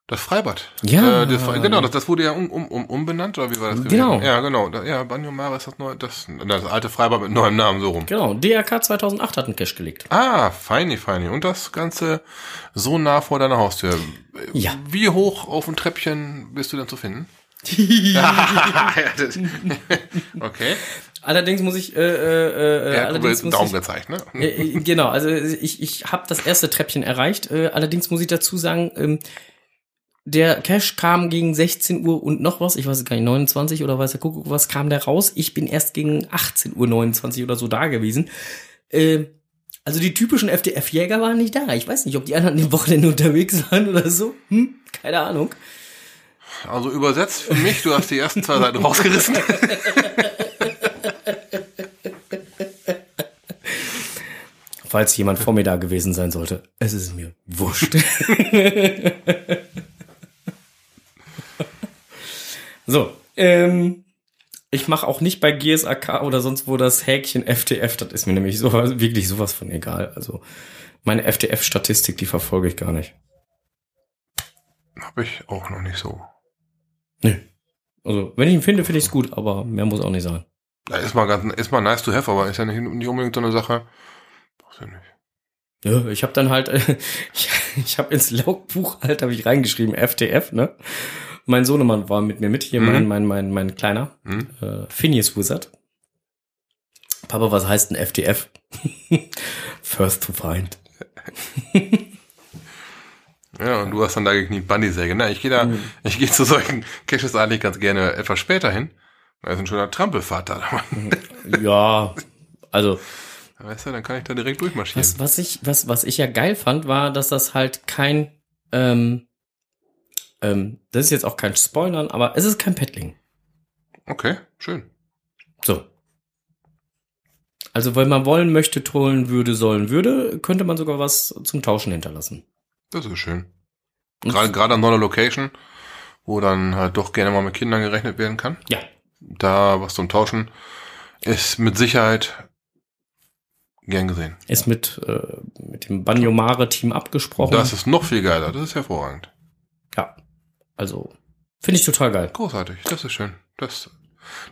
Speaker 2: Das Freibad.
Speaker 1: Ja.
Speaker 2: Äh, das, genau, das, das wurde ja um, um, um, umbenannt, oder wie war das gewesen?
Speaker 1: Genau.
Speaker 2: Ja, genau. Ja, Banjo Mare ist das neue, das, das alte Freibad mit neuem Namen, so rum.
Speaker 1: Genau, DRK 2008 hat einen Cash gelegt.
Speaker 2: Ah, feini, feini. Und das Ganze so nah vor deiner Haustür.
Speaker 1: Ja.
Speaker 2: Wie hoch auf dem Treppchen bist du denn zu finden? Ja, okay.
Speaker 1: Allerdings muss ich, äh, äh, äh,
Speaker 2: hat
Speaker 1: allerdings muss
Speaker 2: Daumen
Speaker 1: ich,
Speaker 2: gezeigt, ne?
Speaker 1: Äh, äh, genau, also ich, ich habe das erste Treppchen erreicht. Äh, allerdings muss ich dazu sagen, ähm, der Cash kam gegen 16 Uhr und noch was, ich weiß gar nicht, 29 oder weiß der Kuckuck was, kam der raus. Ich bin erst gegen 18 Uhr 29 oder so da gewesen. Äh, also die typischen FDF-Jäger waren nicht da. Ich weiß nicht, ob die anderen die Wochenende unterwegs waren oder so. Hm? Keine Ahnung.
Speaker 2: Also übersetzt für mich, du hast die ersten zwei Seiten rausgerissen.
Speaker 1: falls jemand vor mir da gewesen sein sollte. Es ist mir wurscht. so, ähm, ich mache auch nicht bei GSAK oder sonst wo das Häkchen FTF. Das ist mir nämlich so wirklich sowas von egal. Also meine FTF-Statistik, die verfolge ich gar nicht.
Speaker 2: Habe ich auch noch nicht so.
Speaker 1: Nö. Also wenn ich ihn finde, finde ich es gut, aber mehr muss auch nicht sein.
Speaker 2: Ja, ist mal ganz, ist mal nice to have, aber ist ja nicht, nicht unbedingt so eine Sache. Brauchst du nicht.
Speaker 1: Ja, ich habe dann halt, ich, ich habe ins Logbuch halt, habe ich reingeschrieben, FTF, ne? Mein Sohnemann war mit mir mit, hier
Speaker 2: Mhm.
Speaker 1: mein, mein, mein, mein Kleiner,
Speaker 2: Hm?
Speaker 1: äh, Phineas Wizard. Papa, was heißt ein FTF? First to find.
Speaker 2: Ja, und du hast dann da gekniet Bandysäge. Na, ich gehe da, ich gehe zu solchen Caches eigentlich ganz gerne etwas später hin. Da ist ein schöner Trampelfahrt da.
Speaker 1: Ja, also
Speaker 2: Weißt du, dann kann ich da direkt durchmarschieren.
Speaker 1: was, was ich, was, was ich ja geil fand, war, dass das halt kein, ähm, ähm, das ist jetzt auch kein Spoilern, aber es ist kein Paddling.
Speaker 2: Okay, schön.
Speaker 1: So. Also, wenn man wollen möchte, trollen würde, sollen würde, könnte man sogar was zum Tauschen hinterlassen.
Speaker 2: Das ist schön. Gerade, gerade an so einer Location, wo dann halt doch gerne mal mit Kindern gerechnet werden kann.
Speaker 1: Ja.
Speaker 2: Da was zum Tauschen ist mit Sicherheit gern gesehen.
Speaker 1: Ist mit, äh, mit dem Banjomare-Team abgesprochen.
Speaker 2: Das ist noch viel geiler. Das ist hervorragend.
Speaker 1: ja. Also, finde ich total geil.
Speaker 2: Großartig. Das ist schön. Das,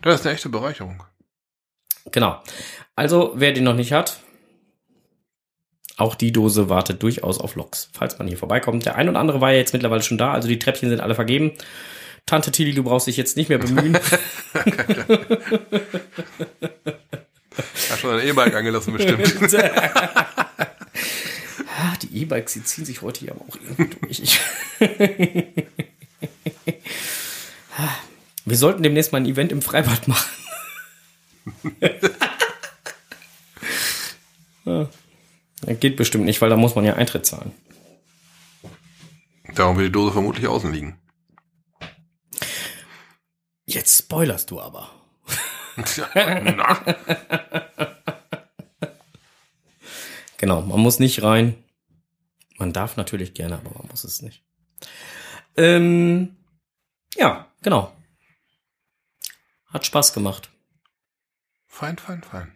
Speaker 2: das ist eine echte Bereicherung.
Speaker 1: Genau. Also, wer den noch nicht hat, auch die Dose wartet durchaus auf Loks, falls man hier vorbeikommt. Der ein oder andere war ja jetzt mittlerweile schon da, also die Treppchen sind alle vergeben. Tante Tilly, du brauchst dich jetzt nicht mehr bemühen.
Speaker 2: Hast schon ein E-Bike angelassen bestimmt.
Speaker 1: Ah, die E-Bikes, die ziehen sich heute hier aber auch irgendwie durch. Wir sollten demnächst mal ein Event im Freibad machen. Ja. Das geht bestimmt nicht, weil da muss man ja Eintritt zahlen.
Speaker 2: Darum wird die Dose vermutlich außen liegen.
Speaker 1: Jetzt spoilerst du aber.
Speaker 2: Na,
Speaker 1: Genau, man muss nicht rein. Man darf natürlich gerne, aber man muss es nicht. Ähm, ja, genau. Hat Spaß gemacht.
Speaker 2: fein, fein, fein.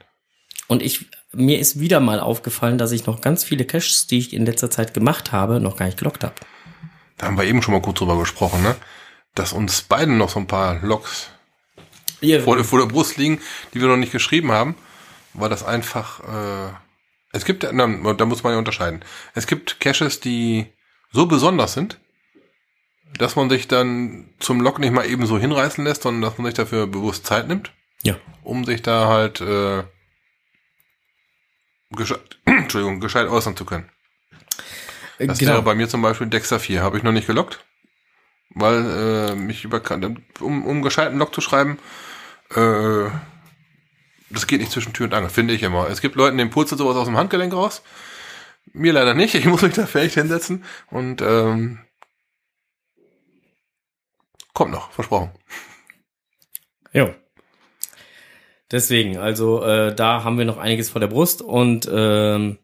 Speaker 1: Und ich, mir ist wieder mal aufgefallen, dass ich noch ganz viele Caches, die ich in letzter Zeit gemacht habe, noch gar nicht gelockt habe.
Speaker 2: Da haben wir eben schon mal kurz drüber gesprochen, ne? Dass uns beiden noch so ein paar Logs vor, vor der Brust liegen, die wir noch nicht geschrieben haben, weil das einfach, äh, es gibt, na, da muss man ja unterscheiden. Es gibt Caches, die so besonders sind, dass man sich dann zum Log nicht mal eben so hinreißen lässt, sondern dass man sich dafür bewusst Zeit nimmt,
Speaker 1: Ja.
Speaker 2: um sich da halt, äh, gescheit, Entschuldigung, gescheit äußern zu können. Das
Speaker 1: genau.
Speaker 2: wäre bei mir zum Beispiel Dexter 4. Habe ich noch nicht gelockt. Weil äh, mich über um, um gescheiten Log zu schreiben, äh, das geht nicht zwischen Tür und Angel, finde ich immer. Es gibt Leuten, den pulst sowas aus dem Handgelenk raus. Mir leider nicht. Ich muss mich da vielleicht hinsetzen. Und ähm, kommt noch, versprochen.
Speaker 1: Jo. Deswegen, also äh, da haben wir noch einiges vor der Brust und ähm,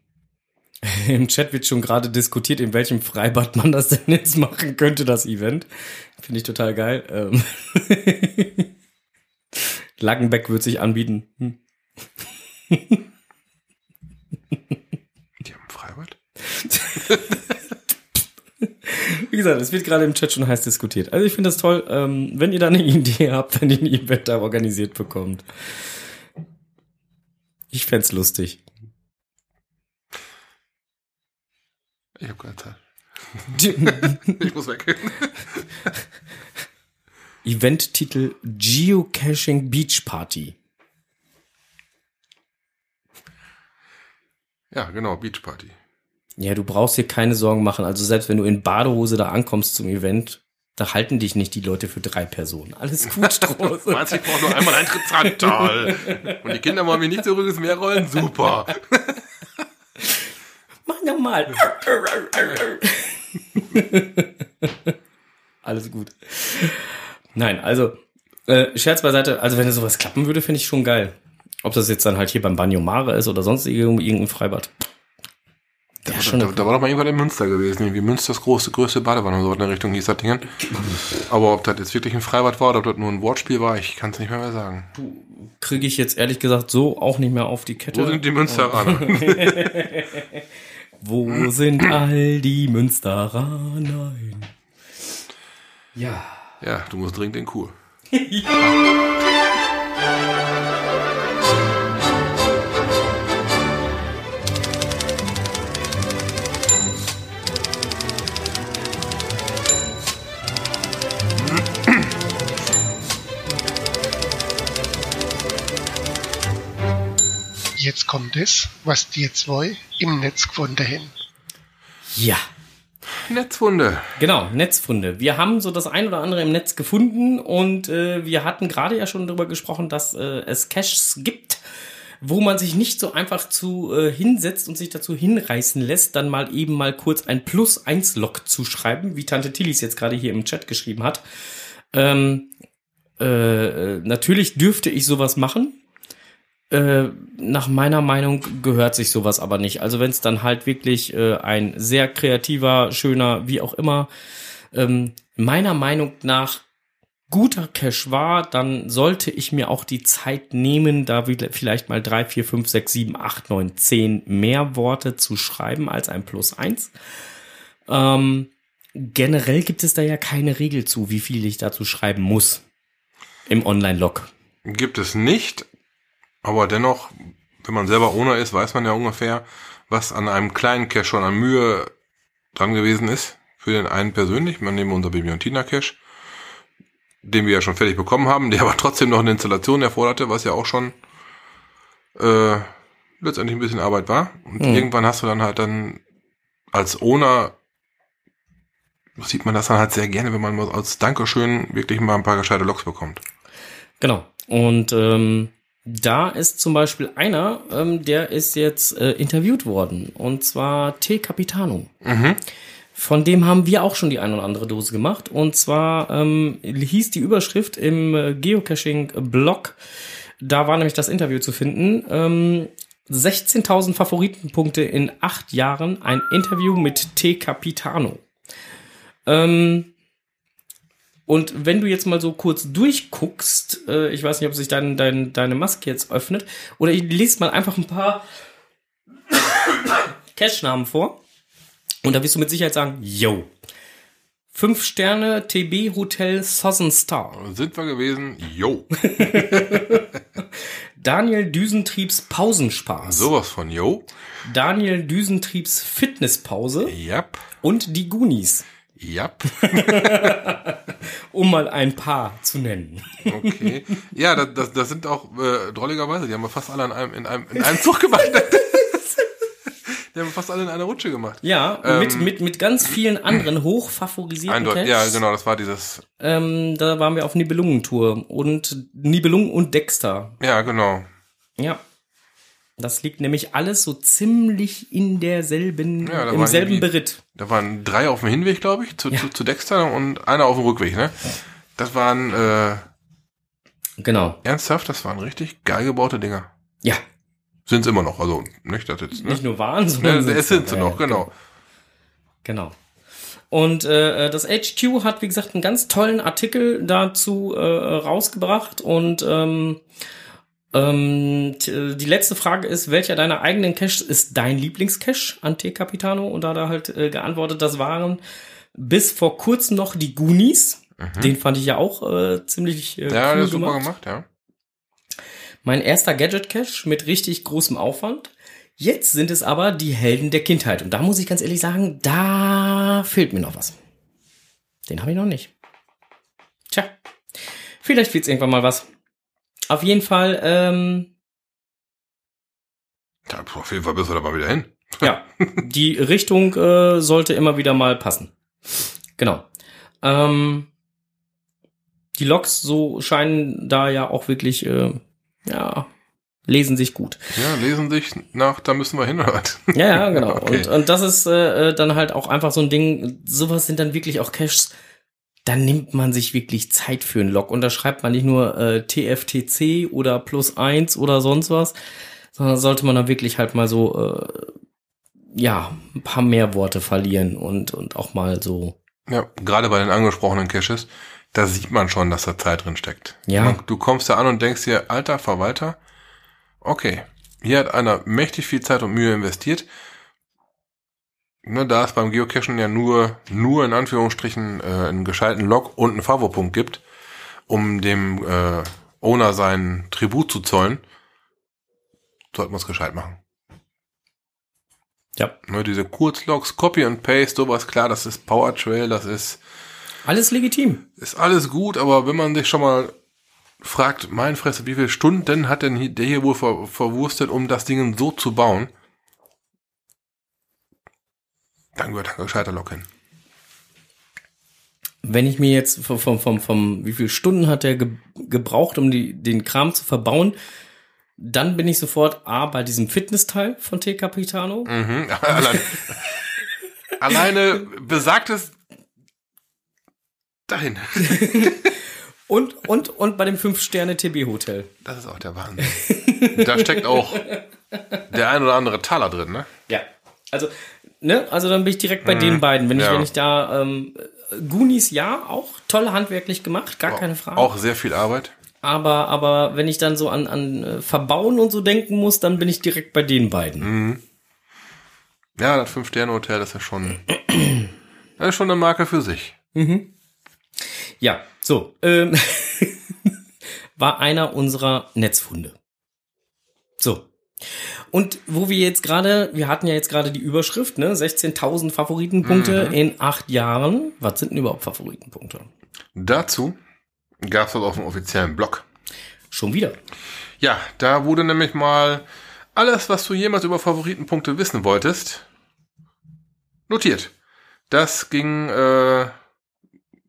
Speaker 1: im Chat wird schon gerade diskutiert, in welchem Freibad man das denn jetzt machen könnte, das Event. Finde ich total geil. Ähm Langenbeck wird sich anbieten. Hm.
Speaker 2: Die haben Freibad.
Speaker 1: Wie gesagt, es wird gerade im Chat schon heiß diskutiert. Also ich finde das toll, ähm, wenn ihr da eine Idee habt, wenn ihr ein Event da organisiert bekommt. Ich fänd's lustig.
Speaker 2: Ich habe keine Zeit. Ich muss weg.
Speaker 1: Eventtitel Geocaching Beach Party.
Speaker 2: Ja, genau, Beachparty.
Speaker 1: Ja, du brauchst dir keine Sorgen machen. Also selbst wenn du in Badehose da ankommst zum Event, da halten dich nicht die Leute für drei Personen. Alles gut, Strose.
Speaker 2: Meinst du, ich brauche nur einmal Eintrittszahn? Toll. Und die Kinder wollen mich nicht zurück ins Meer rollen? Super.
Speaker 1: Mach nochmal. Alles gut. Nein, also, äh, Scherz beiseite, also wenn sowas klappen würde, finde ich schon geil. Ob das jetzt dann halt hier beim Banyo Mare ist oder sonst irgendwo irgendein Freibad.
Speaker 2: Da,
Speaker 1: Ja,
Speaker 2: war-
Speaker 1: schon
Speaker 2: da, da war doch mal irgendwann in Münster gewesen, irgendwie Münsters große, größte Badewanne oder so in der Richtung hieß das Ding. Aber ob das jetzt wirklich ein Freibad war oder ob das nur ein Wortspiel war, ich kann es nicht mehr, mehr sagen.
Speaker 1: Kriege ich jetzt ehrlich gesagt so auch nicht mehr auf die Kette.
Speaker 2: Wo sind die Münsteraner?
Speaker 1: Wo sind all die Münsteraner? Ja.
Speaker 2: ja, du musst dringend in Kur.
Speaker 3: Jetzt kommt es, was die zwei im Netz gefunden haben.
Speaker 1: Ja.
Speaker 2: Netzwunde.
Speaker 1: Genau, Netzfunde. Wir haben so das ein oder andere im Netz gefunden und äh, wir hatten gerade ja schon darüber gesprochen, dass äh, es Caches gibt, wo man sich nicht so einfach zu äh, hinsetzt und sich dazu hinreißen lässt, dann mal eben mal kurz ein Plus 1 Log zu schreiben, wie Tante Tillis jetzt gerade hier im Chat geschrieben hat. Ähm, äh, natürlich dürfte ich sowas machen. Äh, nach meiner Meinung gehört sich sowas aber nicht. Also wenn es dann halt wirklich äh, ein sehr kreativer, schöner, wie auch immer, ähm, meiner Meinung nach guter Cache war, dann sollte ich mir auch die Zeit nehmen, da vielleicht mal drei, vier, fünf, sechs, sieben, acht, neun, zehn mehr Worte zu schreiben als ein Plus eins. Ähm, generell gibt es da ja keine Regel zu, wie viel ich dazu schreiben muss im Online-Log.
Speaker 2: Gibt es nicht, aber dennoch, wenn man selber Owner ist, weiß man ja ungefähr, was an einem kleinen Cache schon an Mühe dran gewesen ist. Für den einen persönlich, man nehmen unser Baby und Tina Cache, den wir ja schon fertig bekommen haben, der aber trotzdem noch eine Installation erforderte, was ja auch schon äh, letztendlich ein bisschen Arbeit war. Und
Speaker 1: Mhm.
Speaker 2: irgendwann hast du dann halt dann als Owner sieht man das dann halt sehr gerne, wenn man als Dankeschön wirklich mal ein paar gescheite Loks bekommt.
Speaker 1: Genau. Und ähm, da ist zum Beispiel einer, ähm, der ist jetzt äh, interviewt worden. Und zwar T. Capitano. Von dem haben wir auch schon die ein oder andere Dose gemacht. Und zwar ähm, hieß die Überschrift im äh, Geocaching-Blog, da war nämlich das Interview zu finden, ähm, 16.000 Favoritenpunkte in acht Jahren, ein Interview mit T. Capitano. Ähm, und wenn du jetzt mal so kurz durchguckst, äh, ich weiß nicht, ob sich dein, dein, deine Maske jetzt öffnet, oder ich lese mal einfach ein paar Cache-Namen vor. Und da wirst du mit Sicherheit sagen, yo. Fünf Sterne TB Hotel Southern Star.
Speaker 2: Sind wir gewesen? Jo.
Speaker 1: Daniel Düsentriebs Pausenspaß.
Speaker 2: Sowas von Jo.
Speaker 1: Daniel Düsentriebs Fitnesspause.
Speaker 2: Jap.
Speaker 1: Und die Goonies.
Speaker 2: Jap.
Speaker 1: Um mal ein paar zu nennen.
Speaker 2: Okay. Ja, das, das, das sind auch äh, drolligerweise, die haben wir fast alle in einem, in einem, in einem Zug gemacht. die haben wir fast alle in einer Rutsche gemacht.
Speaker 1: Ja, mit, mit, mit ganz vielen anderen hochfavorisierten
Speaker 2: Eindeutig. Ja, genau, das war dieses.
Speaker 1: Ähm, da waren wir auf Nibelungentour und Nibelungen und Dexter.
Speaker 2: Ja, genau.
Speaker 1: Ja. Das liegt nämlich alles so ziemlich in derselben,
Speaker 2: Ja,
Speaker 1: im selben Beritt.
Speaker 2: Da waren drei auf dem Hinweg, glaube ich, zu, zu, zu Dexter und einer auf dem Rückweg, ne? Das waren, äh,
Speaker 1: Genau.
Speaker 2: ernsthaft, das waren richtig geil gebaute Dinger.
Speaker 1: Ja.
Speaker 2: Sind's immer noch, also nicht das jetzt, ne?
Speaker 1: Nicht nur waren,
Speaker 2: Ne,
Speaker 1: sondern
Speaker 2: es sind sie
Speaker 1: ja,
Speaker 2: noch, genau.
Speaker 1: Genau. Und äh, das HQ hat, wie gesagt, einen ganz tollen Artikel dazu äh, rausgebracht. Und ähm, ähm, t- die letzte Frage ist, welcher deiner eigenen Caches ist dein Lieblingscache an T. Capitano? Und da hat er halt äh, geantwortet, das waren bis vor kurzem noch die Goonies. Den fand ich ja auch äh, ziemlich äh,
Speaker 2: Mhm. Ja,
Speaker 1: cool
Speaker 2: super
Speaker 1: gemacht.
Speaker 2: gemacht, ja.
Speaker 1: Mein erster Gadget-Cache mit richtig großem Aufwand. Jetzt sind es aber die Helden der Kindheit. Und da muss ich ganz ehrlich sagen, da fehlt mir noch was. Den habe ich noch nicht. Tja, vielleicht wird's irgendwann mal was. Auf jeden Fall, ähm,
Speaker 2: ja. Auf jeden Fall bist du da mal wieder hin.
Speaker 1: ja, die Richtung äh, sollte immer wieder mal passen. Genau. Ähm, die Loks so scheinen da ja auch wirklich, äh, ja, lesen sich gut.
Speaker 2: Ja, lesen sich nach, da müssen wir hin, was?
Speaker 1: Ja, ja, genau.
Speaker 2: Okay.
Speaker 1: Und, und das ist äh, äh, dann halt auch einfach so ein Ding, sowas sind dann wirklich auch Caches, da nimmt man sich wirklich Zeit für einen Log und da schreibt man nicht nur äh, TFTC oder plus eins oder sonst was, sondern sollte man dann wirklich halt mal so äh, ja, ein paar mehr Worte verlieren und, und auch mal so.
Speaker 2: Ja, gerade bei den angesprochenen Caches, da sieht man schon, dass da Zeit drin steckt.
Speaker 1: Ja.
Speaker 2: Man- Du kommst da an und denkst dir, alter Verwalter, okay, hier hat einer mächtig viel Zeit und Mühe investiert. Ne, da es beim Geocachen ja nur, nur in Anführungsstrichen äh, einen gescheiten Log und einen Favopunkt gibt, um dem äh, Owner seinen Tribut zu zollen, sollten wir es gescheit machen.
Speaker 1: Ja.
Speaker 2: Ne, diese Kurzlogs, Copy and Paste, sowas, klar, das ist Power Trail, das ist
Speaker 1: Alles legitim.
Speaker 2: ist alles gut, aber wenn man sich schon mal fragt, mein Fresse, wie viele Stunden hat denn der hier wohl ver verwurstet, um das Ding so zu bauen, dann gehört gescheiter Log hin.
Speaker 1: Wenn ich mir jetzt vom, vom, vom, vom wie viele Stunden hat er ge gebraucht, um die, den Kram zu verbauen, dann bin ich sofort A bei diesem Fitnessteil von T Capitano.
Speaker 2: Mhm. Allein, alleine besagtes dahin.
Speaker 1: Und, und, und bei dem 5-Sterne-TB-Hotel.
Speaker 2: Das ist auch der Wahnsinn. da steckt auch der ein oder andere Taler drin, ne?
Speaker 1: Ja. Also, ne, also dann bin ich direkt bei den beiden. Wenn ich,
Speaker 2: Ja.
Speaker 1: wenn ich da, ähm, Goonies ja, auch toll handwerklich gemacht, gar keine Frage.
Speaker 2: Auch sehr viel Arbeit.
Speaker 1: Aber, aber wenn ich dann so an, an äh, Verbauen und so denken muss, dann bin ich direkt bei den beiden.
Speaker 2: Ja, das Fünf-Sterne-Hotel, das ist schon, das ist schon eine Marke für sich.
Speaker 1: Ja, so. Ähm, war einer unserer Netzfunde. Und wo wir jetzt gerade, wir hatten ja jetzt gerade die Überschrift, ne, 16.000 Favoritenpunkte in acht Jahren. Was sind denn überhaupt Favoritenpunkte?
Speaker 2: Dazu gab es das auf dem offiziellen Blog.
Speaker 1: Schon wieder.
Speaker 2: Ja, da wurde nämlich mal alles, was du jemals über Favoritenpunkte wissen wolltest, notiert. Das ging, äh,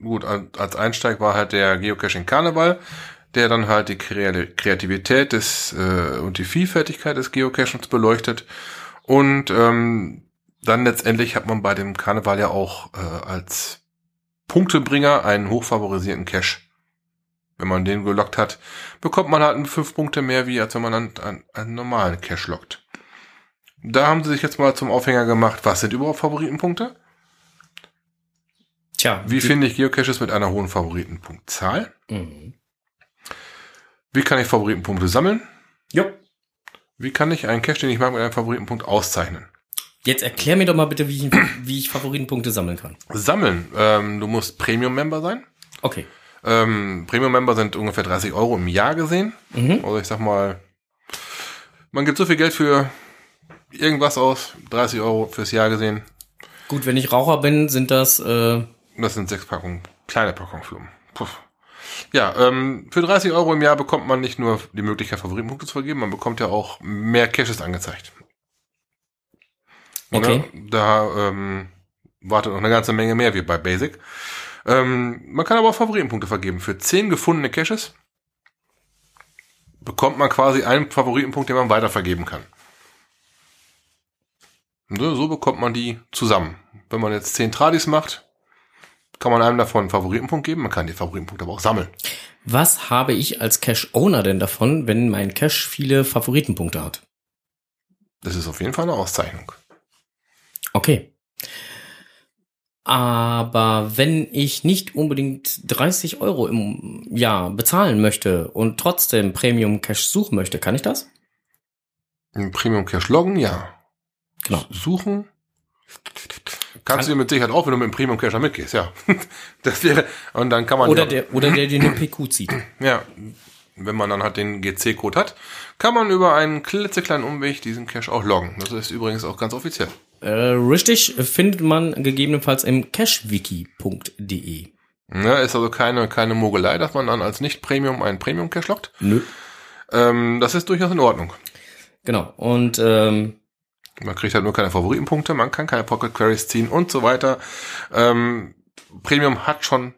Speaker 2: gut, als Einsteig war halt der Geocaching Karneval, der dann halt die Kre- Kreativität des, äh, und die Vielfältigkeit des Geocachings beleuchtet. Und ähm, dann letztendlich hat man bei dem Karneval ja auch äh, als Punktebringer einen hochfavorisierten Cache. Wenn man den gelockt hat, bekommt man halt fünf Punkte mehr, wie als wenn man einen, einen, einen normalen Cache lockt. Da haben sie sich jetzt mal zum Aufhänger gemacht, was sind überhaupt Favoritenpunkte?
Speaker 1: Tja,
Speaker 2: Wie finde ich Geocaches mit einer hohen Favoritenpunktzahl?
Speaker 1: Mhm.
Speaker 2: Wie kann ich Favoritenpunkte sammeln?
Speaker 1: Jo.
Speaker 2: Wie kann ich einen Cache, den ich mag, mit einem Favoritenpunkt auszeichnen?
Speaker 1: Jetzt erklär mir doch mal bitte, wie ich, wie ich Favoritenpunkte sammeln kann.
Speaker 2: Sammeln. Ähm, du musst Premium-Member sein.
Speaker 1: Okay.
Speaker 2: Ähm, Premium-Member sind ungefähr 30 Euro im Jahr gesehen.
Speaker 1: Mhm.
Speaker 2: Also ich sag mal, man gibt so viel Geld für irgendwas aus, 30 Euro fürs Jahr gesehen.
Speaker 1: Gut, wenn ich Raucher bin, sind das, äh,
Speaker 2: Das sind sechs Packungen, kleine Packungen Blumen. Puff. Ja, ähm, für 30 Euro im Jahr bekommt man nicht nur die Möglichkeit, Favoritenpunkte zu vergeben, man bekommt ja auch mehr Caches angezeigt.
Speaker 1: Okay.
Speaker 2: Ne? Da ähm, wartet noch eine ganze Menge mehr wie bei Basic. Ähm, man kann aber auch Favoritenpunkte vergeben. Für 10 gefundene Caches bekommt man quasi einen Favoritenpunkt, den man weitervergeben kann. Ne, so bekommt man die zusammen. Wenn man jetzt 10 Tradis macht, kann man einem davon einen Favoritenpunkt geben. Man kann die Favoritenpunkte aber auch sammeln.
Speaker 1: was habe ich als Cache-Owner denn davon, wenn mein Cache viele Favoritenpunkte hat?
Speaker 2: Das ist auf jeden Fall eine Auszeichnung.
Speaker 1: Okay. Aber wenn ich nicht unbedingt 30 Euro im Jahr bezahlen möchte und trotzdem Premium Cache suchen möchte, kann ich das?
Speaker 2: Premium Cache loggen, ja.
Speaker 1: Genau.
Speaker 2: Suchen. Kannst
Speaker 1: Kann-
Speaker 2: du dir mit Sicherheit auch, wenn du mit dem Premium Cacher mitgehst, ja. Das wäre, und dann kann man,
Speaker 1: Oder
Speaker 2: ja,
Speaker 1: der, oder der, den PQ zieht.
Speaker 2: ja, wenn man dann halt den GC-Code hat, kann man über einen klitzekleinen Umweg diesen Cache auch loggen. Das ist übrigens auch ganz offiziell.
Speaker 1: Äh, richtig findet man gegebenenfalls im cachewiki.de.
Speaker 2: Ja, ist also keine, keine Mogelei, dass man dann als Nicht-Premium einen Premium-Cache loggt.
Speaker 1: Nö.
Speaker 2: Ähm, das ist durchaus in Ordnung.
Speaker 1: Genau. Und ähm,
Speaker 2: Man kriegt halt nur keine Favoritenpunkte, man kann keine Pocket Queries ziehen und so weiter. Ähm, Premium hat schon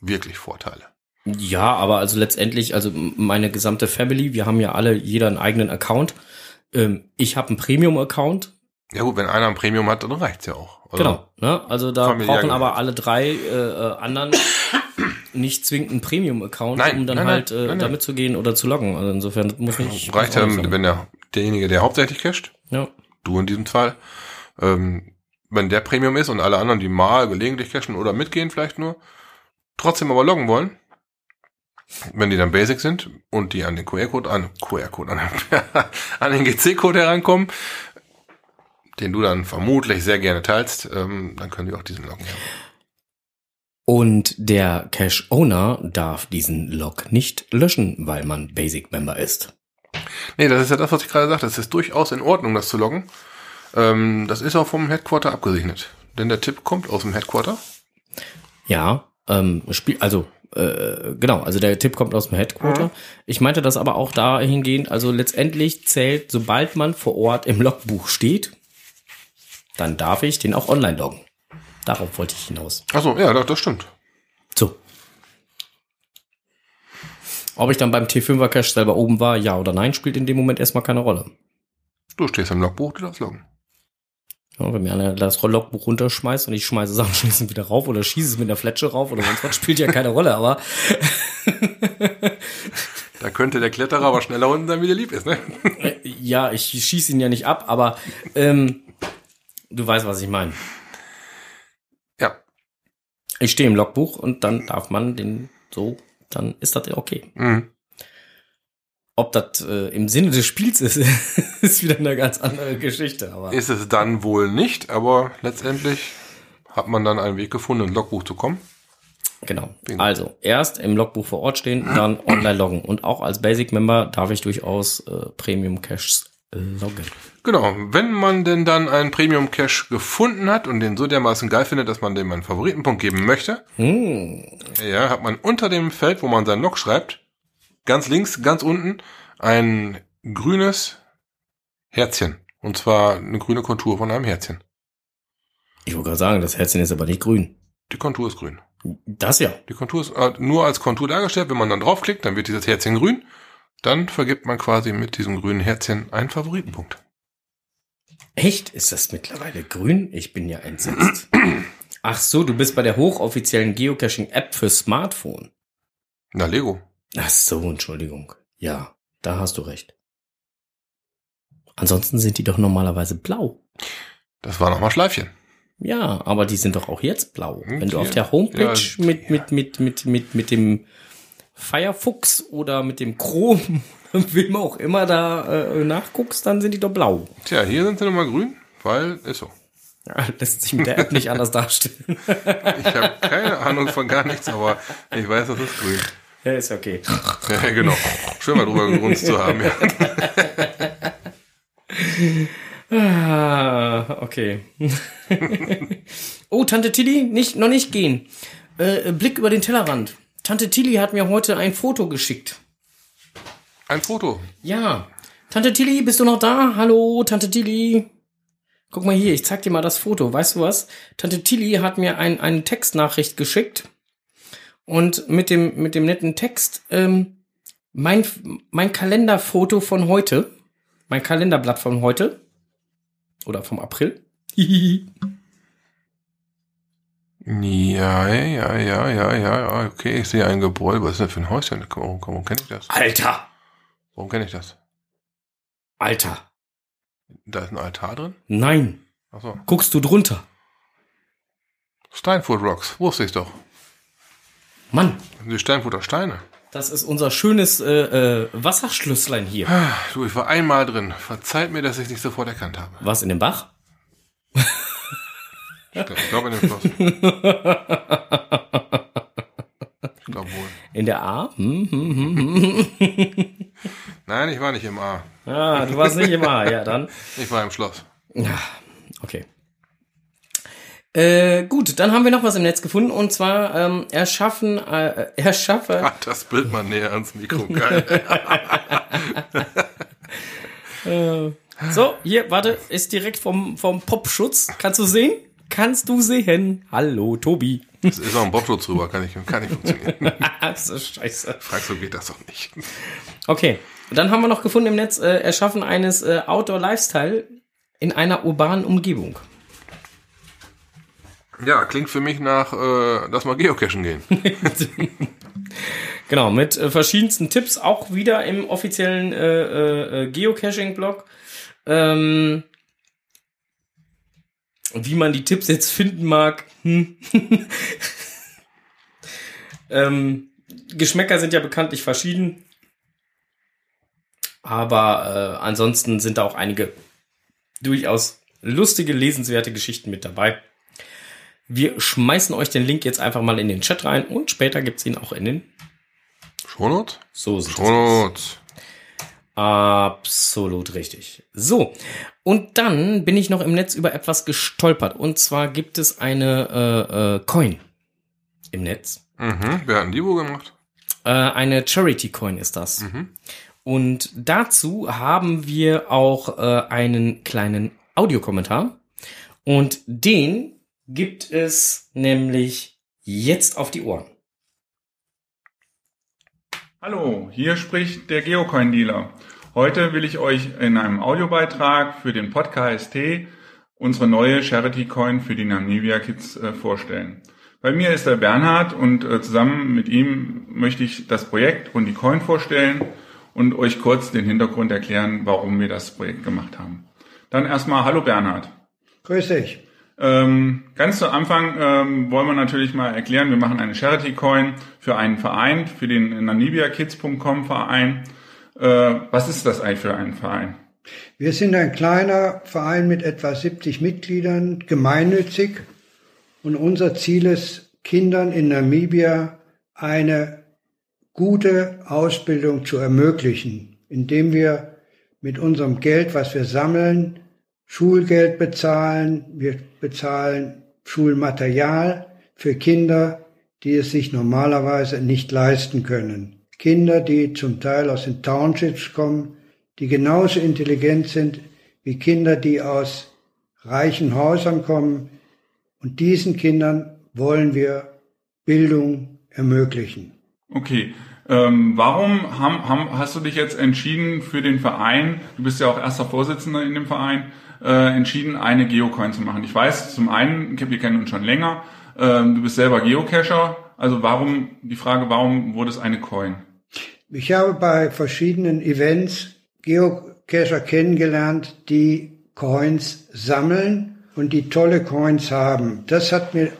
Speaker 2: wirklich Vorteile.
Speaker 1: ja, aber also letztendlich, also meine gesamte Family, wir haben ja alle jeder einen eigenen Account. Ähm, ich habe einen Premium-Account.
Speaker 2: Ja gut, wenn einer ein Premium hat, dann reicht's ja auch. Also,
Speaker 1: Genau. Ne? Also da brauchen aber alle drei äh, anderen nicht zwingend einen Premium-Account, um dann
Speaker 2: nein,
Speaker 1: halt äh,
Speaker 2: nein, nein.
Speaker 1: damit zu gehen oder zu loggen. Also insofern muss nicht.
Speaker 2: Reicht ja, wenn der derjenige, der hauptsächlich casht,
Speaker 1: Ja.
Speaker 2: du in diesem Fall, ähm, wenn der Premium ist und alle anderen, die mal gelegentlich cashen oder mitgehen vielleicht nur, trotzdem aber loggen wollen, wenn die dann Basic sind und die an den QR-Code, an QR-Code, an, an den GC-Code herankommen, den du dann vermutlich sehr gerne teilst, ähm, dann können die auch diesen Loggen haben.
Speaker 1: Und der Cache-Owner darf diesen Log nicht löschen, weil man Basic-Member ist.
Speaker 2: Nee, das ist ja das, was ich gerade sagte. Es ist durchaus in Ordnung, das zu loggen. Ähm, das ist auch vom Headquarter abgesegnet. Denn der Tipp kommt aus dem Headquarter.
Speaker 1: Ja, ähm, Spiel, also äh, genau, also der Tipp kommt aus dem Headquarter.
Speaker 2: Mhm.
Speaker 1: Ich meinte das aber auch dahingehend, also letztendlich zählt, sobald man vor Ort im Logbuch steht, dann darf ich den auch online loggen. Darauf wollte ich hinaus.
Speaker 2: Achso, ja, das, das stimmt.
Speaker 1: So. Ob ich dann beim T5er Cache selber oben war, ja oder nein, spielt in dem Moment erstmal keine Rolle.
Speaker 2: Du stehst im Logbuch, du darfst loggen.
Speaker 1: Ja, wenn mir einer das Logbuch runterschmeißt und ich schmeiße Sachen schließen wieder rauf oder schieße es mit der Fletsche rauf oder sonst was, spielt ja keine Rolle, aber
Speaker 2: Da könnte der Kletterer aber schneller unten sein, wie der lieb ist, ne?
Speaker 1: ja, ich schieße ihn ja nicht ab, aber ähm, du weißt, was ich meine.
Speaker 2: Ja.
Speaker 1: Ich stehe im Logbuch und dann darf man den so, dann ist das ja okay.
Speaker 2: Mhm.
Speaker 1: Ob das äh, im Sinne des Spiels ist, ist wieder eine ganz andere Geschichte. Aber
Speaker 2: Ist es dann wohl nicht, aber letztendlich hat man dann einen Weg gefunden, ins Logbuch zu kommen.
Speaker 1: genau. Also erst im Logbuch vor Ort stehen, dann online loggen. Und auch als Basic-Member darf ich durchaus äh, Premium-Caches loggen.
Speaker 2: Genau, wenn man denn dann einen Premium Cache gefunden hat und den so dermaßen geil findet, dass man dem einen Favoritenpunkt geben möchte,
Speaker 1: Hm.
Speaker 2: ja, hat man unter dem Feld, wo man seinen Log schreibt, ganz links, ganz unten, ein grünes Herzchen. Und zwar eine grüne Kontur von einem Herzchen.
Speaker 1: Ich wollte gerade sagen, das Herzchen ist aber nicht grün.
Speaker 2: Die Kontur ist grün.
Speaker 1: Das ja.
Speaker 2: Die Kontur ist äh, nur als Kontur dargestellt. Wenn man dann draufklickt, dann wird dieses Herzchen grün. Dann vergibt man quasi mit diesem grünen Herzchen einen Favoritenpunkt.
Speaker 1: Echt? Ist das mittlerweile grün? Ich bin ja entsetzt. Ach so, du bist bei der hochoffiziellen Geocaching-App für Smartphone.
Speaker 2: Na, Lego.
Speaker 1: Ach so, Entschuldigung. Ja, da hast du recht. Ansonsten sind die doch normalerweise blau.
Speaker 2: Das war nochmal Schleifchen.
Speaker 1: Ja, aber die sind doch auch jetzt blau. Wenn du auf der Homepage mit, mit, mit, mit, mit, mit dem Firefox oder mit dem Chrome, wem auch immer da äh, nachguckst, dann sind die doch blau.
Speaker 2: Tja, hier sind sie nochmal grün, weil ist so.
Speaker 1: Ja, lässt sich mit der App nicht anders darstellen.
Speaker 2: Ich habe keine Ahnung von gar nichts, aber ich weiß, das ist grün.
Speaker 1: Ja, ist okay.
Speaker 2: Ja, genau. Schön mal drüber gegrunzt zu haben. Ja.
Speaker 1: Ah, okay. oh, Tante Tilly, nicht, noch nicht gehen. Äh, Blick über den Tellerrand. Tante Tilly hat mir heute ein Foto geschickt.
Speaker 2: Ein Foto.
Speaker 1: Ja. Tante Tilly, bist du noch da? Hallo, Tante Tilly. Guck mal hier, ich zeig dir mal das Foto. Weißt du was? Tante Tilly hat mir ein, eine Textnachricht geschickt. Und mit dem, mit dem netten Text, ähm, mein, mein Kalenderfoto von heute. Mein Kalenderblatt von heute. Oder vom April.
Speaker 2: Ja, ja, ja, ja, ja, okay, ich sehe ein Gebäude. Was ist denn für ein Häuschen? Warum, warum kenne ich das?
Speaker 1: Alter!
Speaker 2: Warum kenne ich das?
Speaker 1: Alter!
Speaker 2: Da ist ein Altar drin?
Speaker 1: Nein!
Speaker 2: Achso.
Speaker 1: Guckst du drunter?
Speaker 2: Steinfurt Rocks, wusste ich doch.
Speaker 1: Mann!
Speaker 2: Die Steinfurter Steine.
Speaker 1: Das ist unser schönes äh, äh, Wasserschlüsslein hier.
Speaker 2: Ah, Du, ich war einmal drin. Verzeiht mir, dass ich nicht sofort erkannt habe.
Speaker 1: Was in dem Bach?
Speaker 2: Ich glaube in dem Schloss. Ich glaube wohl.
Speaker 1: In der A? Hm, hm, hm, hm.
Speaker 2: Nein, ich war nicht im A.
Speaker 1: Ah, du warst nicht im A. Ja, dann.
Speaker 2: Ich war im Schloss.
Speaker 1: Okay. Äh, gut, dann haben wir noch was im Netz gefunden und zwar ähm, erschaffen, äh, erschaffe,
Speaker 2: Ach, das Bild mal näher ans Mikro. Geil.
Speaker 1: so, hier, warte, ist direkt vom, vom Popschutz. Kannst du sehen? Kannst du sehen? Hallo, Tobi.
Speaker 2: Es ist auch ein Bobschutz drüber, kann nicht, kann nicht funktionieren.
Speaker 1: das ist scheiße.
Speaker 2: Fragst du, geht das doch nicht.
Speaker 1: Okay, dann haben wir noch gefunden im Netz, äh, erschaffen eines äh, Outdoor-Lifestyle in einer urbanen Umgebung.
Speaker 2: Ja, klingt für mich nach, äh, lass mal geocachen gehen.
Speaker 1: Genau, mit äh, verschiedensten Tipps, auch wieder im offiziellen äh, äh, äh, Geocaching-Blog. Ähm, Und wie man die Tipps jetzt finden mag, hm. ähm, Geschmäcker sind ja bekanntlich verschieden. Aber äh, ansonsten sind da auch einige durchaus lustige, lesenswerte Geschichten mit dabei. Wir schmeißen euch den Link jetzt einfach mal in den Chat rein und später gibt's ihn auch in den
Speaker 2: Shownotes?
Speaker 1: So sieht.
Speaker 2: Shownotes.
Speaker 1: Absolut richtig. So, und dann bin ich noch im Netz über etwas gestolpert. Und zwar gibt es eine äh, äh, Coin im Netz.
Speaker 2: Mhm. Wer hat denn die wo gemacht?
Speaker 1: Äh, eine Charity Coin ist das.
Speaker 2: Mhm.
Speaker 1: Und dazu haben wir auch äh, einen kleinen Audiokommentar. Und den gibt es nämlich jetzt auf die Ohren.
Speaker 4: Hallo, hier spricht der Geocoin-Dealer. Heute will ich euch in einem Audiobeitrag für den Podcast T unsere neue Charity Coin für die Namibia Kids äh, vorstellen. Bei mir ist der Bernhard und äh, zusammen mit ihm möchte ich das Projekt und die Coin vorstellen und euch kurz den Hintergrund erklären, warum wir das Projekt gemacht haben. Dann erstmal Hallo Bernhard.
Speaker 5: Grüß dich.
Speaker 4: Ähm, ganz zu Anfang ähm, wollen wir natürlich mal erklären, wir machen eine Charity Coin für einen Verein, für den namibiakids.com Verein. Äh, was ist das eigentlich für ein Verein?
Speaker 5: Wir sind ein kleiner Verein mit etwa 70 Mitgliedern, gemeinnützig. Und unser Ziel ist, Kindern in Namibia eine gute Ausbildung zu ermöglichen, indem wir mit unserem Geld, was wir sammeln, Schulgeld bezahlen, wir bezahlen Schulmaterial für Kinder, die es sich normalerweise nicht leisten können. Kinder, die zum Teil aus den Townships kommen, die genauso intelligent sind wie Kinder, die aus reichen Häusern kommen. Und diesen Kindern wollen wir Bildung ermöglichen.
Speaker 4: Okay. Ähm, warum haben, haben, hast du dich jetzt entschieden für den Verein, du bist ja auch erster Vorsitzender in dem Verein, äh, entschieden, eine Geocoin zu machen? Ich weiß, zum einen, wir kennen uns schon länger, ähm, du bist selber Geocacher, also warum, die Frage, warum wurde es eine Coin?
Speaker 5: Ich habe bei verschiedenen Events Geocacher kennengelernt, die Coins sammeln und die tolle Coins haben. Das hat mir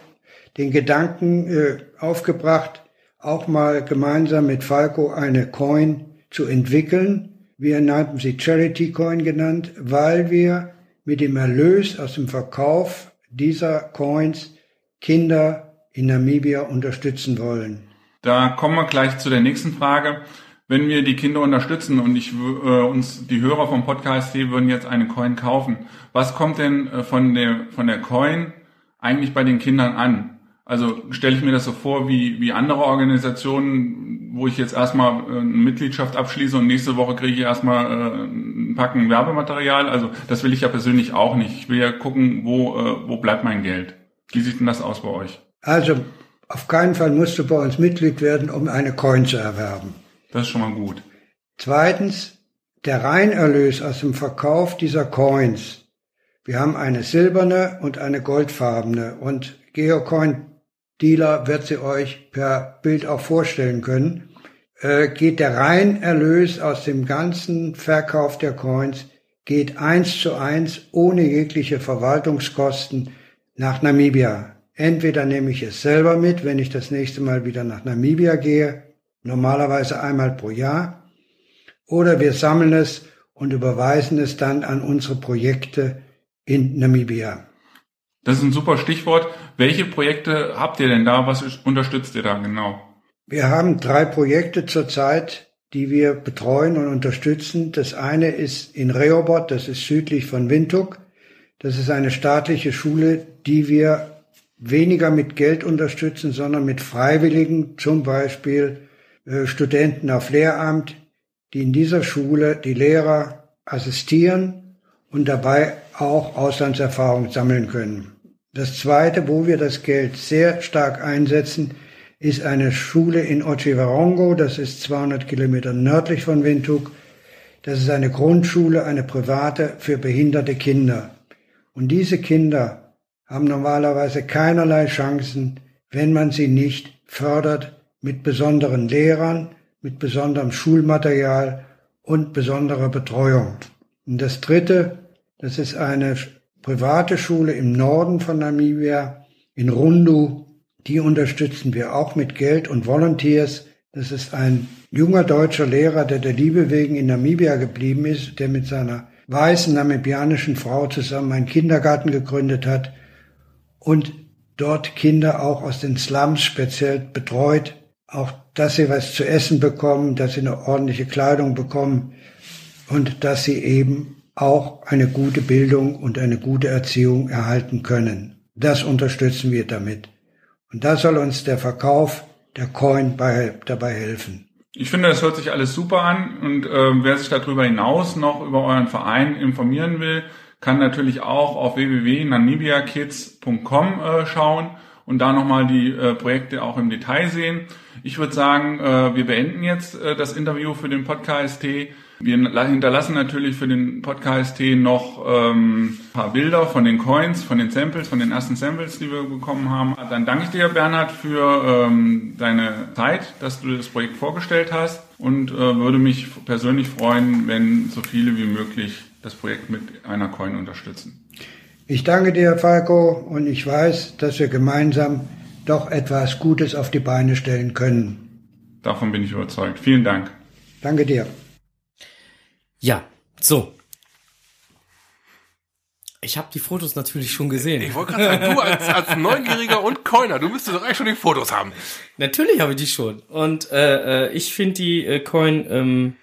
Speaker 5: den Gedanken äh, aufgebracht, auch mal gemeinsam mit Falco eine Coin zu entwickeln. Wir nannten sie Charity Coin genannt, weil wir mit dem Erlös aus dem Verkauf dieser Coins Kinder in Namibia unterstützen wollen.
Speaker 4: Da kommen wir gleich zu der nächsten Frage. Wenn wir die Kinder unterstützen und ich, äh, uns die Hörer vom Podcast hier würden jetzt eine Coin kaufen, was kommt denn äh, von der von der Coin eigentlich bei den Kindern an? Also stelle ich mir das so vor wie, wie andere Organisationen, wo ich jetzt erstmal äh, eine Mitgliedschaft abschließe und nächste Woche kriege ich erstmal äh, ein Packen Werbematerial. Also das will ich ja persönlich auch nicht. Ich will ja gucken, wo, äh, wo bleibt mein Geld. Wie sieht denn das aus bei euch?
Speaker 5: Also auf keinen Fall musst du bei uns Mitglied werden, um eine Coin zu erwerben.
Speaker 4: Das ist schon mal gut.
Speaker 5: Zweitens, der Reinerlös aus dem Verkauf dieser Coins. Wir haben eine silberne und eine goldfarbene und Geocoin Dealer wird sie euch per Bild auch vorstellen können, äh, geht der Reinerlös aus dem ganzen Verkauf der Coins, geht eins zu eins ohne jegliche Verwaltungskosten nach Namibia. Entweder nehme ich es selber mit, wenn ich das nächste Mal wieder nach Namibia gehe, normalerweise einmal pro Jahr, oder wir sammeln es und überweisen es dann an unsere Projekte in Namibia.
Speaker 4: Das ist ein super Stichwort. Welche Projekte habt ihr denn da? Was unterstützt ihr da genau?
Speaker 5: Wir haben drei Projekte zurzeit, die wir betreuen und unterstützen. Das eine ist in Rehoboth, das ist südlich von Windhoek. Das ist eine staatliche Schule, die wir weniger mit Geld unterstützen, sondern mit Freiwilligen, zum Beispiel äh, Studenten auf Lehramt, die in dieser Schule die Lehrer assistieren und dabei auch Auslandserfahrung sammeln können. Das zweite, wo wir das Geld sehr stark einsetzen, ist eine Schule in Ochiwarongo. Das ist 200 Kilometer nördlich von Windhoek. Das ist eine Grundschule, eine private für behinderte Kinder. Und diese Kinder haben normalerweise keinerlei Chancen, wenn man sie nicht fördert mit besonderen Lehrern, mit besonderem Schulmaterial und besonderer Betreuung. Und das dritte, das ist eine private Schule im Norden von Namibia, in Rundu. Die unterstützen wir auch mit Geld und Volunteers. Das ist ein junger deutscher Lehrer, der der Liebe wegen in Namibia geblieben ist, der mit seiner weißen namibianischen Frau zusammen einen Kindergarten gegründet hat und dort Kinder auch aus den Slums speziell betreut, auch dass sie was zu essen bekommen, dass sie eine ordentliche Kleidung bekommen und dass sie eben auch eine gute Bildung und eine gute Erziehung erhalten können. Das unterstützen wir damit. Und da soll uns der Verkauf der Coin bei, dabei helfen.
Speaker 4: Ich finde, das hört sich alles super an und äh, wer sich darüber hinaus noch über euren Verein informieren will, kann natürlich auch auf www.namibiakids.com äh, schauen und da nochmal die äh, Projekte auch im Detail sehen. Ich würde sagen, äh, wir beenden jetzt äh, das Interview für den Podcast. Wir hinterlassen natürlich für den Podcast noch ähm, paar Bilder von den Coins, von den Samples, von den ersten Samples, die wir bekommen haben. Dann danke ich dir, Bernhard, für ähm, deine Zeit, dass du das Projekt vorgestellt hast und äh, würde mich persönlich freuen, wenn so viele wie möglich das Projekt mit einer Coin unterstützen.
Speaker 5: Ich danke dir, Falco, und ich weiß, dass wir gemeinsam doch etwas Gutes auf die Beine stellen können.
Speaker 4: Davon bin ich überzeugt. Vielen Dank.
Speaker 5: Danke dir.
Speaker 1: Ja, so. Ich habe die Fotos natürlich schon gesehen.
Speaker 2: Ich wollte gerade sagen, du als, als Neugieriger und Coiner, du müsstest doch eigentlich schon die Fotos haben.
Speaker 1: Natürlich habe ich die schon. Und äh, äh ich finde die äh, Coin, ähm,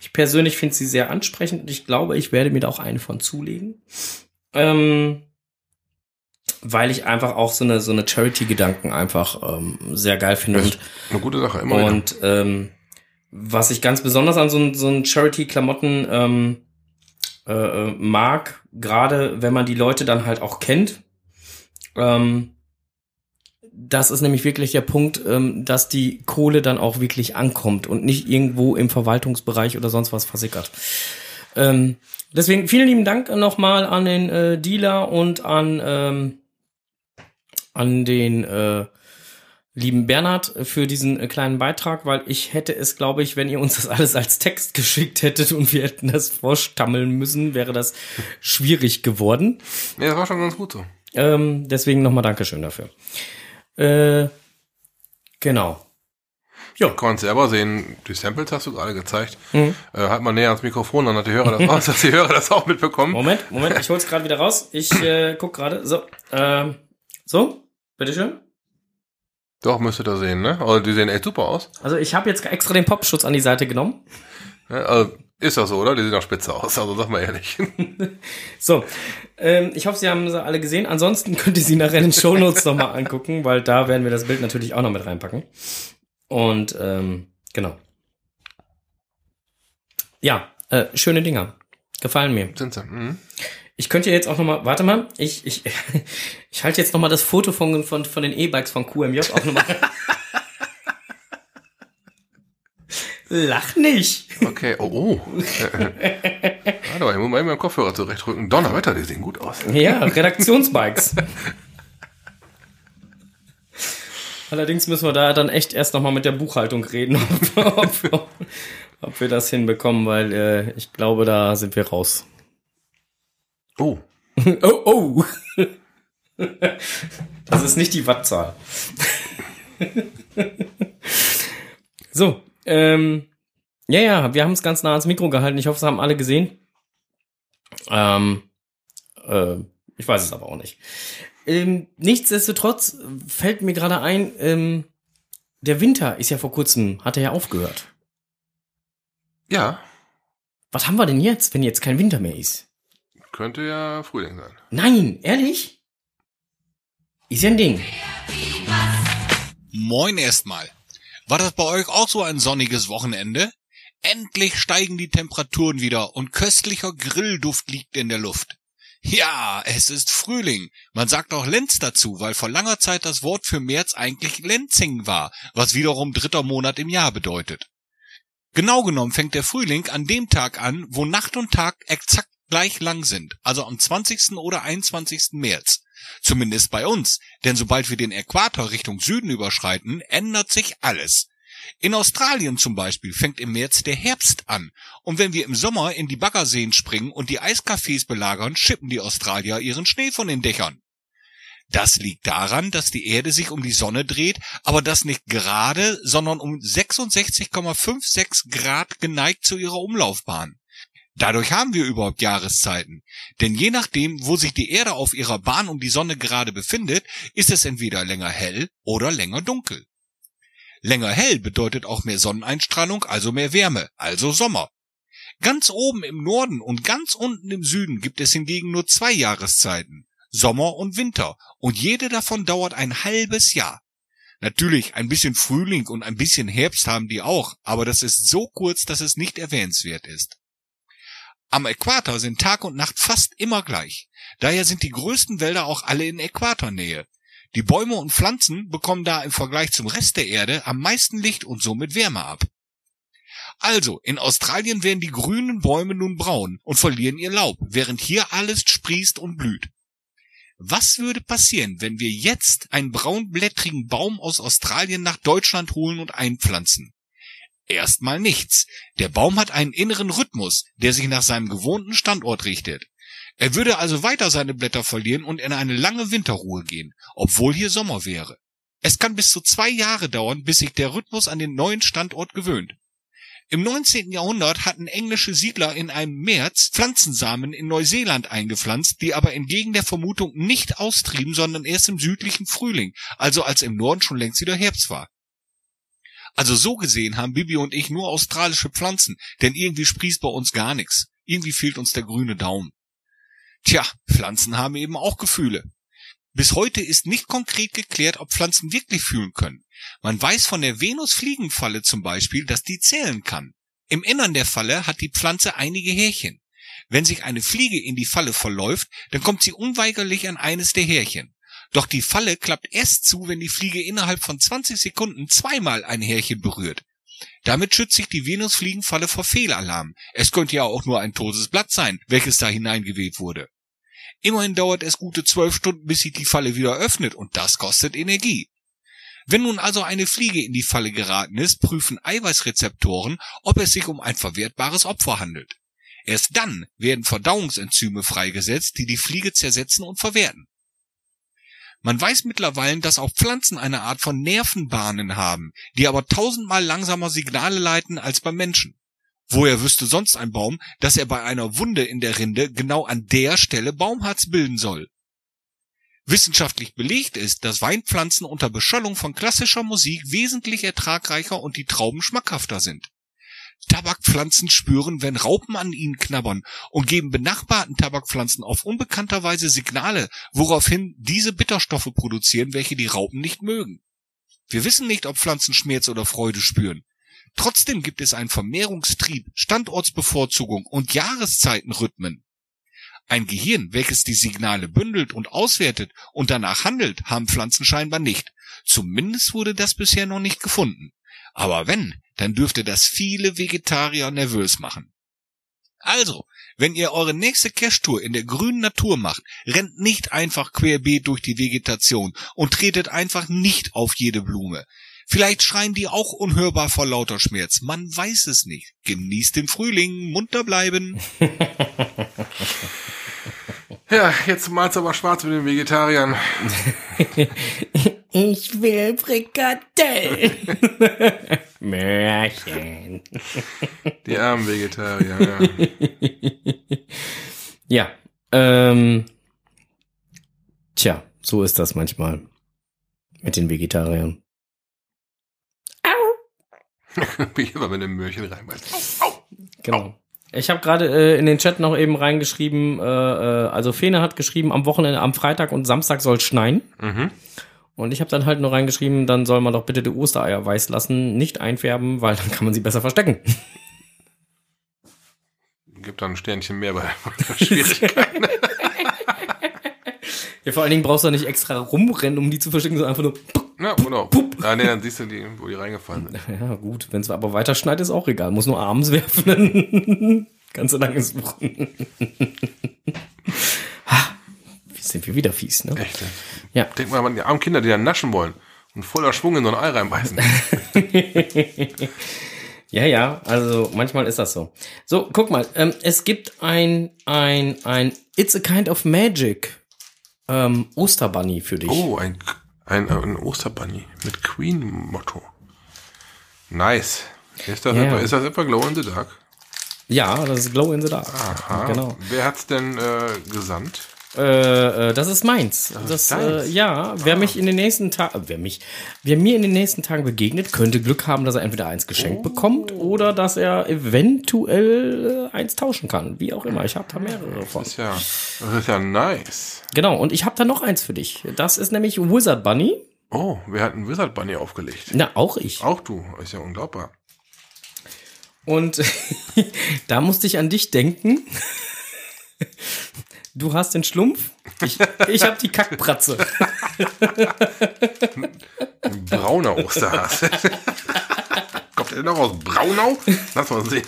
Speaker 1: ich persönlich finde sie sehr ansprechend und ich glaube, ich werde mir da auch eine von zulegen. Ähm, weil ich einfach auch so eine so eine Charity-Gedanken einfach ähm, sehr geil finde.
Speaker 2: Und, eine gute Sache, immer
Speaker 1: Und ähm, was ich ganz besonders an so, so Charity-Klamotten ähm, äh, äh, mag, gerade wenn man die Leute dann halt auch kennt, ähm, das ist nämlich wirklich der Punkt, ähm, dass die Kohle dann auch wirklich ankommt und nicht irgendwo im Verwaltungsbereich oder sonst was versickert. Ähm, deswegen vielen lieben Dank nochmal an den äh, Dealer und an ähm, an den äh, lieben Bernhard für diesen äh, kleinen Beitrag, weil ich hätte es, glaube ich, wenn ihr uns das alles als Text geschickt hättet und wir hätten das vorstammeln müssen, wäre das schwierig geworden.
Speaker 2: Ja, das war schon ganz gut so.
Speaker 1: Ähm, deswegen nochmal Dankeschön dafür. Äh, genau.
Speaker 2: Ja. Du kannst selber sehen, die Samples hast du gerade gezeigt. Mhm. Äh, halt mal näher ans Mikrofon, dann hat die Hörer das raus, dass die Hörer das auch mitbekommen.
Speaker 1: Moment, Moment, ich hol's gerade wieder raus. Ich äh, guck gerade. So, ähm, so, bitteschön.
Speaker 2: Doch, müsstet ihr sehen, ne? Also die sehen echt super aus.
Speaker 1: Also ich habe jetzt extra den Popschutz an die Seite genommen.
Speaker 2: Ja, also ist das so, oder? Die sehen auch spitze aus, also sag mal ehrlich.
Speaker 1: so, ähm, ich hoffe, Sie haben sie alle gesehen. Ansonsten könnt ihr sie nachher in den Shownotes nochmal angucken, weil da werden wir das Bild natürlich auch noch mit reinpacken. Und ähm, genau. Ja, äh, schöne Dinger. Gefallen mir.
Speaker 2: Sind sie. Mhm.
Speaker 1: Ich könnte jetzt auch noch mal, warte mal, ich, ich, ich halte jetzt noch mal das Foto von, von, von den E-Bikes von QMJ auch noch mal. Lach nicht.
Speaker 2: Okay, oh, oh. Warte mal, ich muss mal meinen Kopfhörer zurechtrücken. Donnerwetter, die sehen gut aus.
Speaker 1: Ja, Redaktionsbikes. Allerdings müssen wir da dann echt erst noch mal mit der Buchhaltung reden, ob, ob, ob wir das hinbekommen, weil äh, ich glaube, da sind wir raus.
Speaker 2: Oh.
Speaker 1: oh, oh. Das ist nicht die Wattzahl. so, ähm, ja, ja, wir haben es ganz nah ans Mikro gehalten. Ich hoffe, es haben alle gesehen. Ähm, äh, ich weiß es aber auch nicht. Ähm, nichtsdestotrotz fällt mir gerade ein, ähm, der Winter ist ja vor kurzem, hat er ja aufgehört.
Speaker 2: Ja.
Speaker 1: Was haben wir denn jetzt, wenn jetzt kein Winter mehr ist?
Speaker 2: Könnte ja Frühling sein.
Speaker 1: Nein, ehrlich? Ist ja ein Ding.
Speaker 6: Moin erstmal. War das bei euch auch so ein sonniges Wochenende? Endlich steigen die Temperaturen wieder und köstlicher Grillduft liegt in der Luft. Ja, es ist Frühling. Man sagt auch Lenz dazu, weil vor langer Zeit das Wort für März eigentlich Lenzing war, was wiederum dritter Monat im Jahr bedeutet. Genau genommen fängt der Frühling an dem Tag an, wo Nacht und Tag exakt gleich lang sind, also am 20. oder 21. März. Zumindest bei uns, denn sobald wir den Äquator Richtung Süden überschreiten, ändert sich alles. In Australien zum Beispiel fängt im März der Herbst an. Und wenn wir im Sommer in die Baggerseen springen und die Eiscafés belagern, schippen die Australier ihren Schnee von den Dächern. Das liegt daran, dass die Erde sich um die Sonne dreht, aber das nicht gerade, sondern um 66,56 Grad geneigt zu ihrer Umlaufbahn. Dadurch haben wir überhaupt Jahreszeiten. Denn je nachdem, wo sich die Erde auf ihrer Bahn um die Sonne gerade befindet, ist es entweder länger hell oder länger dunkel. Länger hell bedeutet auch mehr Sonneneinstrahlung, also mehr Wärme, also Sommer. Ganz oben im Norden und ganz unten im Süden gibt es hingegen nur zwei Jahreszeiten, Sommer und Winter, und jede davon dauert ein halbes Jahr. Natürlich, ein bisschen Frühling und ein bisschen Herbst haben die auch, aber das ist so kurz, dass es nicht erwähnenswert ist. Am Äquator sind Tag und Nacht fast immer gleich. Daher sind die größten Wälder auch alle in Äquatornähe. Die Bäume und Pflanzen bekommen da im Vergleich zum Rest der Erde am meisten Licht und somit Wärme ab. Also, in Australien werden die grünen Bäume nun braun und verlieren ihr Laub, während hier alles sprießt und blüht. Was würde passieren, wenn wir jetzt einen braunblättrigen Baum aus Australien nach Deutschland holen und einpflanzen? Erstmal nichts. Der Baum hat einen inneren Rhythmus, der sich nach seinem gewohnten Standort richtet. Er würde also weiter seine Blätter verlieren und in eine lange Winterruhe gehen, obwohl hier Sommer wäre. Es kann bis zu zwei Jahre dauern, bis sich der Rhythmus an den neuen Standort gewöhnt. Im 19. Jahrhundert hatten englische Siedler in einem März Pflanzensamen in Neuseeland eingepflanzt, die aber entgegen der Vermutung nicht austrieben, sondern erst im südlichen Frühling, also als im Norden schon längst wieder Herbst war. Also so gesehen haben Bibi und ich nur australische Pflanzen, denn irgendwie sprießt bei uns gar nichts. Irgendwie fehlt uns der grüne Daumen. Tja, Pflanzen haben eben auch Gefühle. Bis heute ist nicht konkret geklärt, ob Pflanzen wirklich fühlen können. Man weiß von der Venusfliegenfalle zum Beispiel, dass die zählen kann. Im Innern der Falle hat die Pflanze einige Härchen. Wenn sich eine Fliege in die Falle verläuft, dann kommt sie unweigerlich an eines der Härchen. Doch die Falle klappt erst zu, wenn die Fliege innerhalb von 20 Sekunden zweimal ein Härchen berührt. Damit schützt sich die Venusfliegenfalle vor Fehlalarm. Es könnte ja auch nur ein totes Blatt sein, welches da hineingeweht wurde. Immerhin dauert es gute zwölf Stunden, bis sich die Falle wieder öffnet, und das kostet Energie. Wenn nun also eine Fliege in die Falle geraten ist, prüfen Eiweißrezeptoren, ob es sich um ein verwertbares Opfer handelt. Erst dann werden Verdauungsenzyme freigesetzt, die die Fliege zersetzen und verwerten. Man weiß mittlerweile, dass auch Pflanzen eine Art von Nervenbahnen haben, die aber tausendmal langsamer Signale leiten als beim Menschen. Woher wüsste sonst ein Baum, dass er bei einer Wunde in der Rinde genau an der Stelle Baumharz bilden soll? Wissenschaftlich belegt ist, dass Weinpflanzen unter Beschallung von klassischer Musik wesentlich ertragreicher und die Trauben schmackhafter sind. Tabakpflanzen spüren, wenn Raupen an ihnen knabbern und geben benachbarten Tabakpflanzen auf unbekannter Weise Signale, woraufhin diese Bitterstoffe produzieren, welche die Raupen nicht mögen. Wir wissen nicht, ob Pflanzen Schmerz oder Freude spüren. Trotzdem gibt es einen Vermehrungstrieb, Standortsbevorzugung und Jahreszeitenrhythmen. Ein Gehirn, welches die Signale bündelt und auswertet und danach handelt, haben Pflanzen scheinbar nicht. Zumindest wurde das bisher noch nicht gefunden. Aber wenn, dann dürfte das viele Vegetarier nervös machen. Also, wenn ihr eure nächste Cash-Tour in der grünen Natur macht, rennt nicht einfach querbeet durch die Vegetation und tretet einfach nicht auf jede Blume. Vielleicht schreien die auch unhörbar vor lauter Schmerz. Man weiß es nicht. Genießt den Frühling, munter bleiben.
Speaker 2: Ja, jetzt malt's aber schwarz mit den Vegetariern.
Speaker 1: Ich will Frikadellen. Märchen.
Speaker 2: Die armen Vegetarier, ja.
Speaker 1: Ja, ähm, tja, so ist das manchmal mit den Vegetariern.
Speaker 2: Wie immer, wenn du Möhrchen reinbeißt. Au, au.
Speaker 1: Genau. Ich habe gerade äh, in den Chat noch eben reingeschrieben, äh, äh, also Fene hat geschrieben, am Wochenende, am Freitag und Samstag soll schneien.
Speaker 2: Mhm.
Speaker 1: Und ich habe dann halt nur reingeschrieben, dann soll man doch bitte die Ostereier weiß lassen, nicht einfärben, weil dann kann man sie besser verstecken.
Speaker 2: Gibt dann ein Sternchen mehr bei Schwierigkeiten.
Speaker 1: Ja, vor allen Dingen brauchst du nicht extra rumrennen, um die zu verstecken, sondern einfach nur.
Speaker 2: Na, genau. Ah, nee, dann siehst du die, wo die reingefallen sind.
Speaker 1: Ja, gut, wenn es aber weiter schneit, ist auch egal. Muss nur abends werfen. Kannst du lange suchen. ha, sind wir wieder fies, ne?
Speaker 2: Echt.
Speaker 1: Ja.
Speaker 2: Denk mal an die armen Kinder, die dann naschen wollen. Und voller Schwung in so ein Ei reinbeißen.
Speaker 1: Ja, ja, also manchmal ist das so. So, guck mal, ähm, es gibt ein, ein, ein It's a Kind of Magic ähm, Osterbunny für dich.
Speaker 2: Oh, ein, ein, ein Osterbunny mit Queen-Motto. Nice. Ist das,
Speaker 1: Ja.
Speaker 2: etwa, ist das etwa Glow in the Dark?
Speaker 1: Ja, das ist Glow in the Dark.
Speaker 2: Aha.
Speaker 1: Genau.
Speaker 2: Wer hat's denn äh, gesandt?
Speaker 1: Äh, äh, das ist meins. Das,
Speaker 2: ist
Speaker 1: äh?
Speaker 2: Ah.
Speaker 1: ja, wer mich in den nächsten Tagen, wer mich, wer mir in den nächsten Tagen begegnet, könnte Glück haben, dass er entweder eins geschenkt
Speaker 2: Oh.
Speaker 1: bekommt oder dass er eventuell äh, eins tauschen kann. Wie auch immer. Ich habe da mehrere von.
Speaker 2: Das ist ja, das ist ja nice.
Speaker 1: Genau. Und ich habe da noch eins für dich. Das ist nämlich Wizard Bunny.
Speaker 2: Oh, wer hat einen Wizard Bunny aufgelegt?
Speaker 1: Na, auch ich.
Speaker 2: Auch du. Ist ja unglaubbar.
Speaker 1: Und da musste ich an dich denken. Du hast den Schlumpf. Ich, ich habe die Kackpratze.
Speaker 2: Ein brauner Osterhase. Kommt der noch aus Braunau? Lass mal sehen.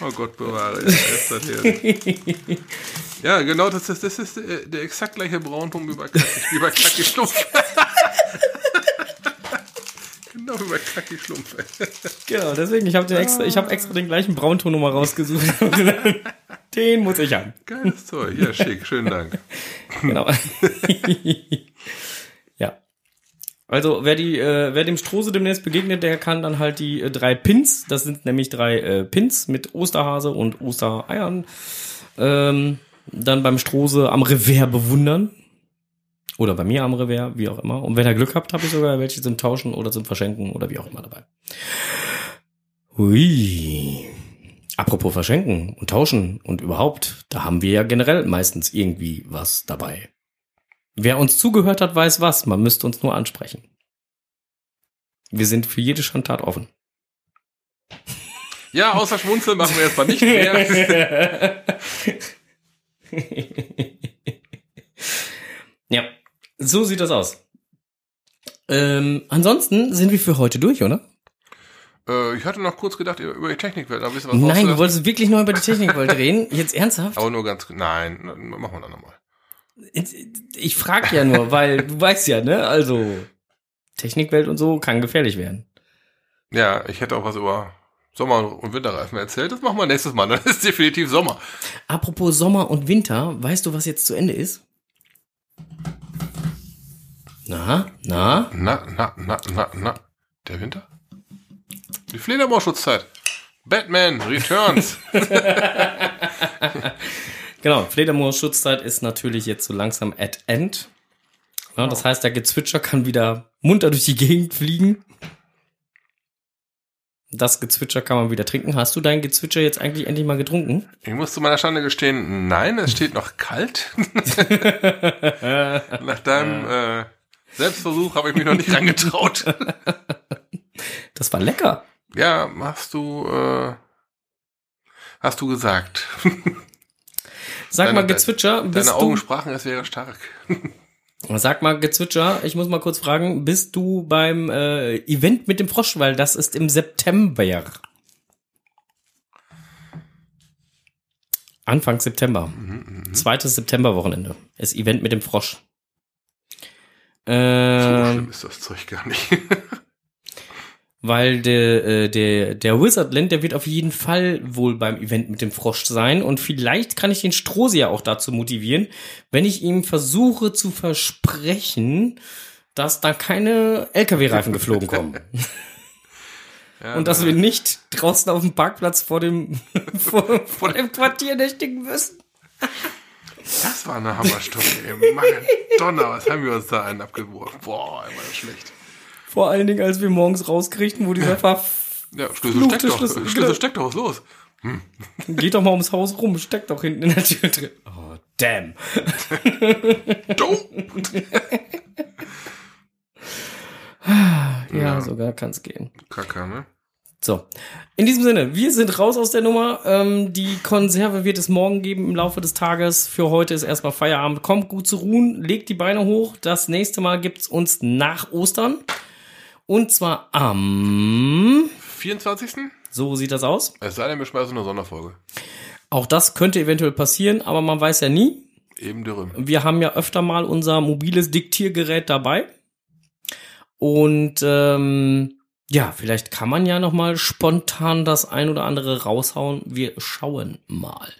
Speaker 2: oh Gott bewahre. Ja, genau, das ist, das ist äh, der exakt gleiche Braunton wie bei Kacki, wie bei Kacki Schlumpf. Wie bei Kacki Schlumpf.
Speaker 1: Genau, deswegen, ich habe extra, ich hab extra den gleichen Braunton nochmal rausgesucht. Den muss ich haben.
Speaker 2: Geiles Zeug. Ja, schick. Schönen Dank.
Speaker 1: Genau. ja. Also, wer die, äh, wer dem Strose demnächst begegnet, der kann dann halt die äh, drei Pins, das sind nämlich drei äh, Pins mit Osterhase und Ostereiern, ähm, dann beim Strose am Revers bewundern. Oder bei mir am Revers, wie auch immer. Und wenn ihr Glück habt, habe ich sogar welche zum Tauschen oder zum Verschenken oder wie auch immer dabei. Hui. Apropos verschenken und tauschen und überhaupt, da haben wir ja generell meistens irgendwie was dabei. Wer uns zugehört hat, weiß was. Man müsste uns nur ansprechen. Wir sind für jede Schandtat offen.
Speaker 2: Ja, außer Schmunzeln machen wir jetzt mal nicht mehr.
Speaker 1: ja, so sieht das aus. Ähm, ansonsten sind wir für heute durch, oder?
Speaker 2: äh, ich hatte noch kurz gedacht über die Technikwelt. Aber ihr was
Speaker 1: Nein, du wolltest wirklich noch über die Technikwelt reden. Jetzt ernsthaft?
Speaker 2: Aber nur ganz, nein, machen wir dann nochmal.
Speaker 1: Ich frag ja nur, weil du weißt ja, ne? Also Technikwelt und so kann gefährlich werden.
Speaker 2: Ja, ich hätte auch was über Sommer- und Winterreifen erzählt. Das machen wir nächstes Mal. Dann ist definitiv Sommer.
Speaker 1: Apropos Sommer und Winter, weißt du, was jetzt zu Ende ist? Na, na?
Speaker 2: Na, na, na, na, na. Der Winter? Die Fledermausschutzzeit. Batman Returns.
Speaker 1: Genau, Fledermaus-Schutzzeit ist natürlich jetzt so langsam at end. Ja, das heißt, der Gezwitscher kann wieder munter durch die Gegend fliegen. Das Gezwitscher kann man wieder trinken. Hast du dein Gezwitscher jetzt eigentlich endlich mal getrunken?
Speaker 2: Ich muss zu meiner Schande gestehen, nein, es steht noch kalt. Nach deinem äh, Selbstversuch habe ich mich noch nicht reingetraut.
Speaker 1: Das war lecker.
Speaker 2: Ja, hast du, äh, hast du gesagt.
Speaker 1: Sag
Speaker 2: Deine-
Speaker 1: mal, Gezwitscher, bist
Speaker 2: Deine Augen
Speaker 1: du,
Speaker 2: sprachen, es wäre stark.
Speaker 1: sag mal, Gezwitscher, ich muss mal kurz fragen, bist du beim äh, Event mit dem Frosch, weil das ist im September. Anfang September. Zweites Septemberwochenende. Ist Event mit dem Frosch.
Speaker 2: So
Speaker 1: Ähm,
Speaker 2: schlimm ist das Zeug gar nicht.
Speaker 1: weil der, äh, der, der Wizardland, der wird auf jeden Fall wohl beim Event mit dem Frosch sein und vielleicht kann ich den Strohsi ja auch dazu motivieren, wenn ich ihm versuche zu versprechen, dass da keine LKW-Reifen geflogen kommen
Speaker 2: Ja,
Speaker 1: und dass wir nicht draußen auf dem Parkplatz vor dem, vor, vor dem Quartier nächtigen müssen.
Speaker 2: Das war eine Hammerstory. ey. Mann, Donner, was haben wir uns da einen abgeworfen? Boah, war das schlecht.
Speaker 1: Vor allen Dingen, als wir morgens rauskriegten, wo dieser Verf
Speaker 2: Ja, Schlüssel steckt doch.
Speaker 1: Schlüssel,
Speaker 2: Schlüssel, steckt doch, was los?
Speaker 1: geht doch mal ums Haus rum, steckt doch hinten in der Tür drin. Oh, damn.
Speaker 2: Do!
Speaker 1: Ja, sogar kann's gehen.
Speaker 2: Kacke, ne?
Speaker 1: So, in diesem Sinne, wir sind raus aus der Nummer. Ähm, die Konserve wird es morgen geben im Laufe des Tages. Für heute ist erstmal Feierabend. Kommt gut zu ruhen, legt die Beine hoch. Das nächste Mal gibt's uns nach Ostern. Und zwar am...
Speaker 2: 24.
Speaker 1: So sieht das aus.
Speaker 2: Es sei denn, wir schmeißen eine Sonderfolge.
Speaker 1: Auch das könnte eventuell passieren, aber man weiß ja nie.
Speaker 2: Eben dürüm.
Speaker 1: wir haben ja öfter mal unser mobiles Diktiergerät dabei. Und ähm, ja, vielleicht kann man ja noch mal spontan das ein oder andere raushauen. Wir schauen mal.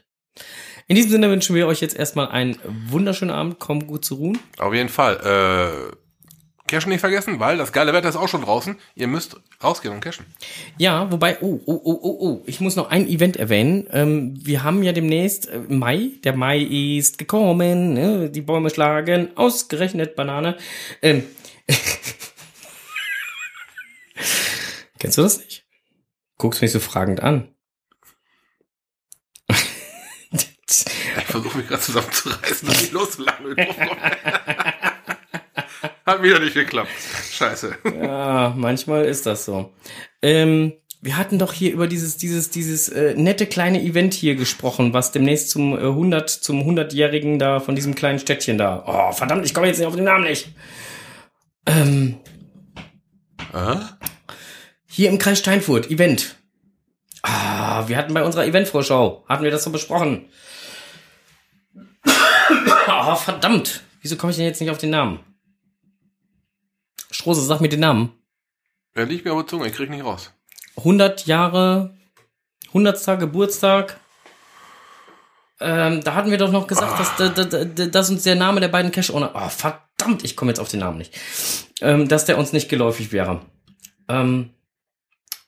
Speaker 1: In diesem Sinne wünschen wir euch jetzt erstmal einen wunderschönen Abend. Kommt gut zu ruhen.
Speaker 2: Auf jeden Fall. Äh, Cashen nicht vergessen, weil das geile Wetter ist auch schon draußen. Ihr müsst rausgehen und cashen.
Speaker 1: Ja, wobei, oh, oh, oh, oh, oh, ich muss noch ein Event erwähnen. Ähm, wir haben ja demnächst äh, Mai, der Mai ist gekommen, ne? die Bäume schlagen, ausgerechnet Banane. Ähm, Kennst du das nicht? Guckst mich so fragend an.
Speaker 2: Ich versuche mich gerade zusammenzureißen und nicht loszulachen. Hat wieder nicht geklappt. Scheiße.
Speaker 1: Ja, manchmal ist das so. Ähm, wir hatten doch hier über dieses dieses dieses äh, nette kleine Event hier gesprochen, was demnächst zum äh, 100 zum 100-jährigen da von diesem kleinen Städtchen da. Oh, verdammt, ich komme jetzt nicht auf den Namen nicht. Ähm,
Speaker 2: Äh?
Speaker 1: Hier im Kreis Steinfurt Event. Ah, wir hatten bei unserer Eventvorschau hatten wir das so besprochen. Ah, verdammt. Wieso komme ich denn jetzt nicht auf den Namen? Strose, sag mir den Namen.
Speaker 2: Er liegt mir aber Zunge, ich krieg nicht raus.
Speaker 1: 100 Jahre, 100. Geburtstag. Ähm, da hatten wir doch noch gesagt, dass, da- da- da- dass uns der Name der beiden Cash-Owner, oh, verdammt, ich komme jetzt auf den Namen nicht, ähm, dass der uns nicht geläufig wäre. Ähm,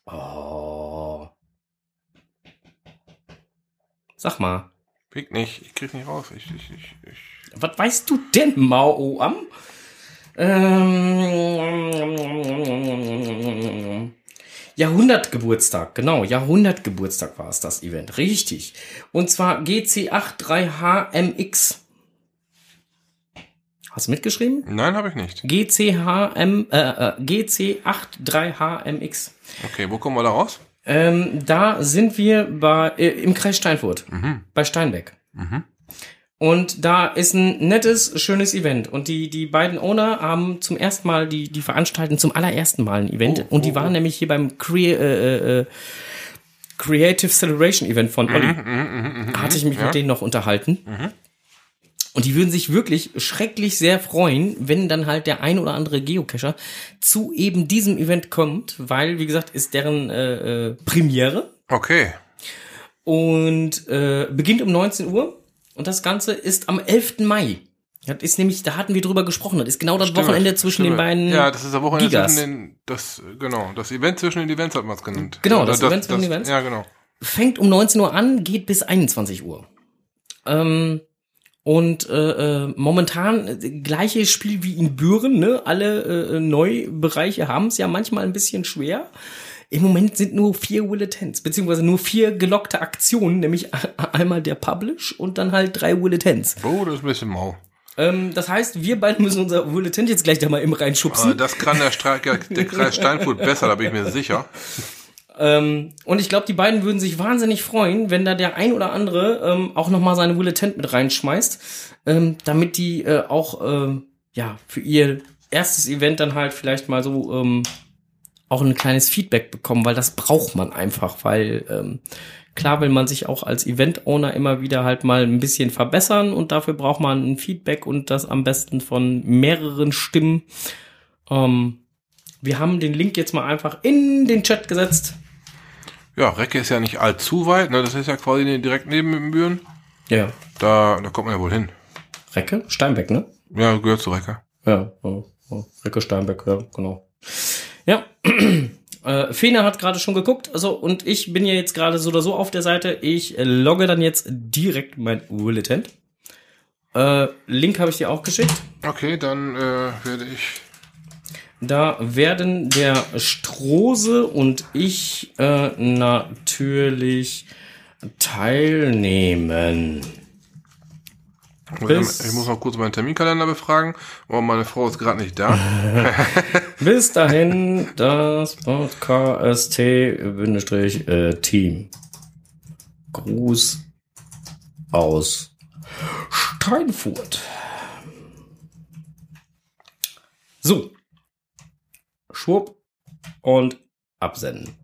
Speaker 1: oh. Sag mal,
Speaker 2: Pick nicht, ich krieg nicht raus. Ich, ich, ich, ich.
Speaker 1: was weißt du denn, Mao am? Ähm, Jahrhundertgeburtstag, genau, Jahrhundertgeburtstag war es das Event, richtig. Und zwar GC83HMX. Hast du mitgeschrieben?
Speaker 2: Nein, habe ich nicht.
Speaker 1: GCHM, äh, äh, GC83HMX.
Speaker 2: Okay, wo kommen wir da raus?
Speaker 1: Ähm, da sind wir bei, äh, im Kreis Steinfurt, bei Steinbeck. Und da ist ein nettes, schönes Event. Und die, die beiden Owner haben zum ersten Mal, die, die veranstalten zum allerersten Mal ein Event.
Speaker 2: Oh,
Speaker 1: und die
Speaker 2: oh,
Speaker 1: waren
Speaker 2: oh.
Speaker 1: nämlich hier beim Crea äh, äh, Creative Celebration Event von Olli.
Speaker 2: Mhm,
Speaker 1: Hatte ich mich mit denen noch unterhalten. Und die würden sich wirklich schrecklich sehr freuen, wenn dann halt der ein oder andere Geocacher zu eben diesem Event kommt, weil, wie gesagt, ist deren äh, äh, Premiere
Speaker 2: Okay.
Speaker 1: und äh, beginnt um 19 Uhr und das Ganze ist am 11. Mai. Das ist nämlich, da hatten wir drüber gesprochen, das ist genau das
Speaker 2: Stimmt,
Speaker 1: Wochenende zwischen
Speaker 2: stimmt.
Speaker 1: den beiden
Speaker 2: Ja, das ist das Wochenende
Speaker 1: Gigas.
Speaker 2: zwischen den, das, genau, das Event zwischen den Events hat man es genannt.
Speaker 1: Genau,
Speaker 2: Ja,
Speaker 1: das Event zwischen den Events.
Speaker 2: Ja, genau.
Speaker 1: fängt um 19 Uhr an, geht bis 21 Uhr. Ähm, und äh, äh, momentan äh, gleiches Spiel wie in Büren, ne? Alle äh, Neubereiche haben es ja manchmal ein bisschen schwer. Im Moment sind nur vier Willetens, beziehungsweise nur vier gelockte Aktionen, nämlich einmal der Publish und dann halt drei Willetens.
Speaker 2: Oh, das ist ein bisschen mau.
Speaker 1: Ähm, das heißt, wir beide müssen unser Willetent jetzt gleich da mal eben reinschubsen.
Speaker 2: das kann der, Streiker, der Kreis Steinfurt besser, da bin ich mir sicher.
Speaker 1: Ähm, und ich glaube, die beiden würden sich wahnsinnig freuen, wenn da der ein oder andere ähm, auch noch mal seine Willetent mit reinschmeißt, ähm, damit die äh, auch ähm, ja für ihr erstes Event dann halt vielleicht mal so ähm, auch ein kleines Feedback bekommen, weil das braucht man einfach, weil ähm, klar will man sich auch als Event-Owner immer wieder halt mal ein bisschen verbessern und dafür braucht man ein Feedback und das am besten von mehreren Stimmen. Ähm, wir haben den Link jetzt mal einfach in den Chat gesetzt.
Speaker 2: Ja, Recke ist ja nicht allzu weit, ne? Das ist ja quasi direkt neben dem Büren.
Speaker 1: Ja.
Speaker 2: Da, da kommt man ja wohl hin.
Speaker 1: Recke? Steinbeck, ne?
Speaker 2: Ja, gehört zu Recke.
Speaker 1: Ja, ja, ja. Recke Steinbeck, ja, genau. Ja. Äh, Fena hat gerade schon geguckt, also und ich bin ja jetzt gerade so oder so auf der Seite. Ich logge dann jetzt direkt mein Willetent. Äh, Link habe ich dir auch geschickt.
Speaker 2: Okay, dann äh, werde ich.
Speaker 1: Da werden der Strose und ich äh, natürlich teilnehmen. Bis-
Speaker 2: Ich muss noch kurz meinen Terminkalender befragen, aber meine Frau ist gerade nicht da.
Speaker 1: Bis dahin das Podcast-Team. Gruß aus Steinfurt. So. Schwupp und absenden.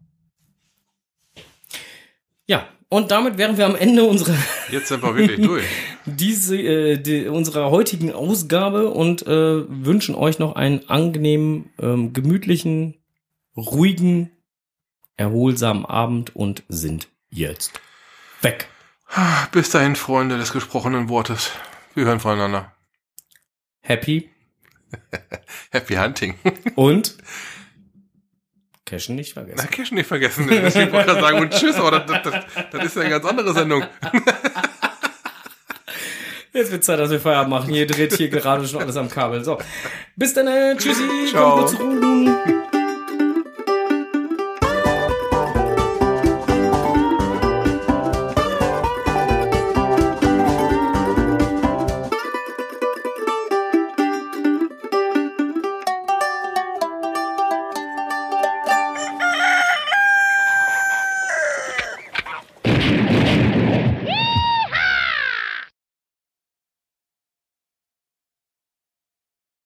Speaker 1: Ja, und damit wären wir am Ende unserer
Speaker 2: Jetzt sind wir wirklich durch.
Speaker 1: diese äh, die, unserer heutigen Ausgabe und äh, wünschen euch noch einen angenehmen, ähm, gemütlichen, ruhigen, erholsamen Abend und sind jetzt weg.
Speaker 2: Bis dahin, Freunde des gesprochenen Wortes. Wir hören voneinander.
Speaker 1: Happy
Speaker 2: Happy Hunting.
Speaker 1: und Cashen nicht vergessen.
Speaker 2: Na, Cash nicht vergessen. Ich wollte gerade sagen, und tschüss, aber das, das, das ist ja eine ganz andere Sendung.
Speaker 1: Jetzt wird Zeit, dass wir Feierabend machen. Hier dreht hier gerade schon alles am Kabel. So, bis dann, äh, tschüssi,
Speaker 2: Ciao.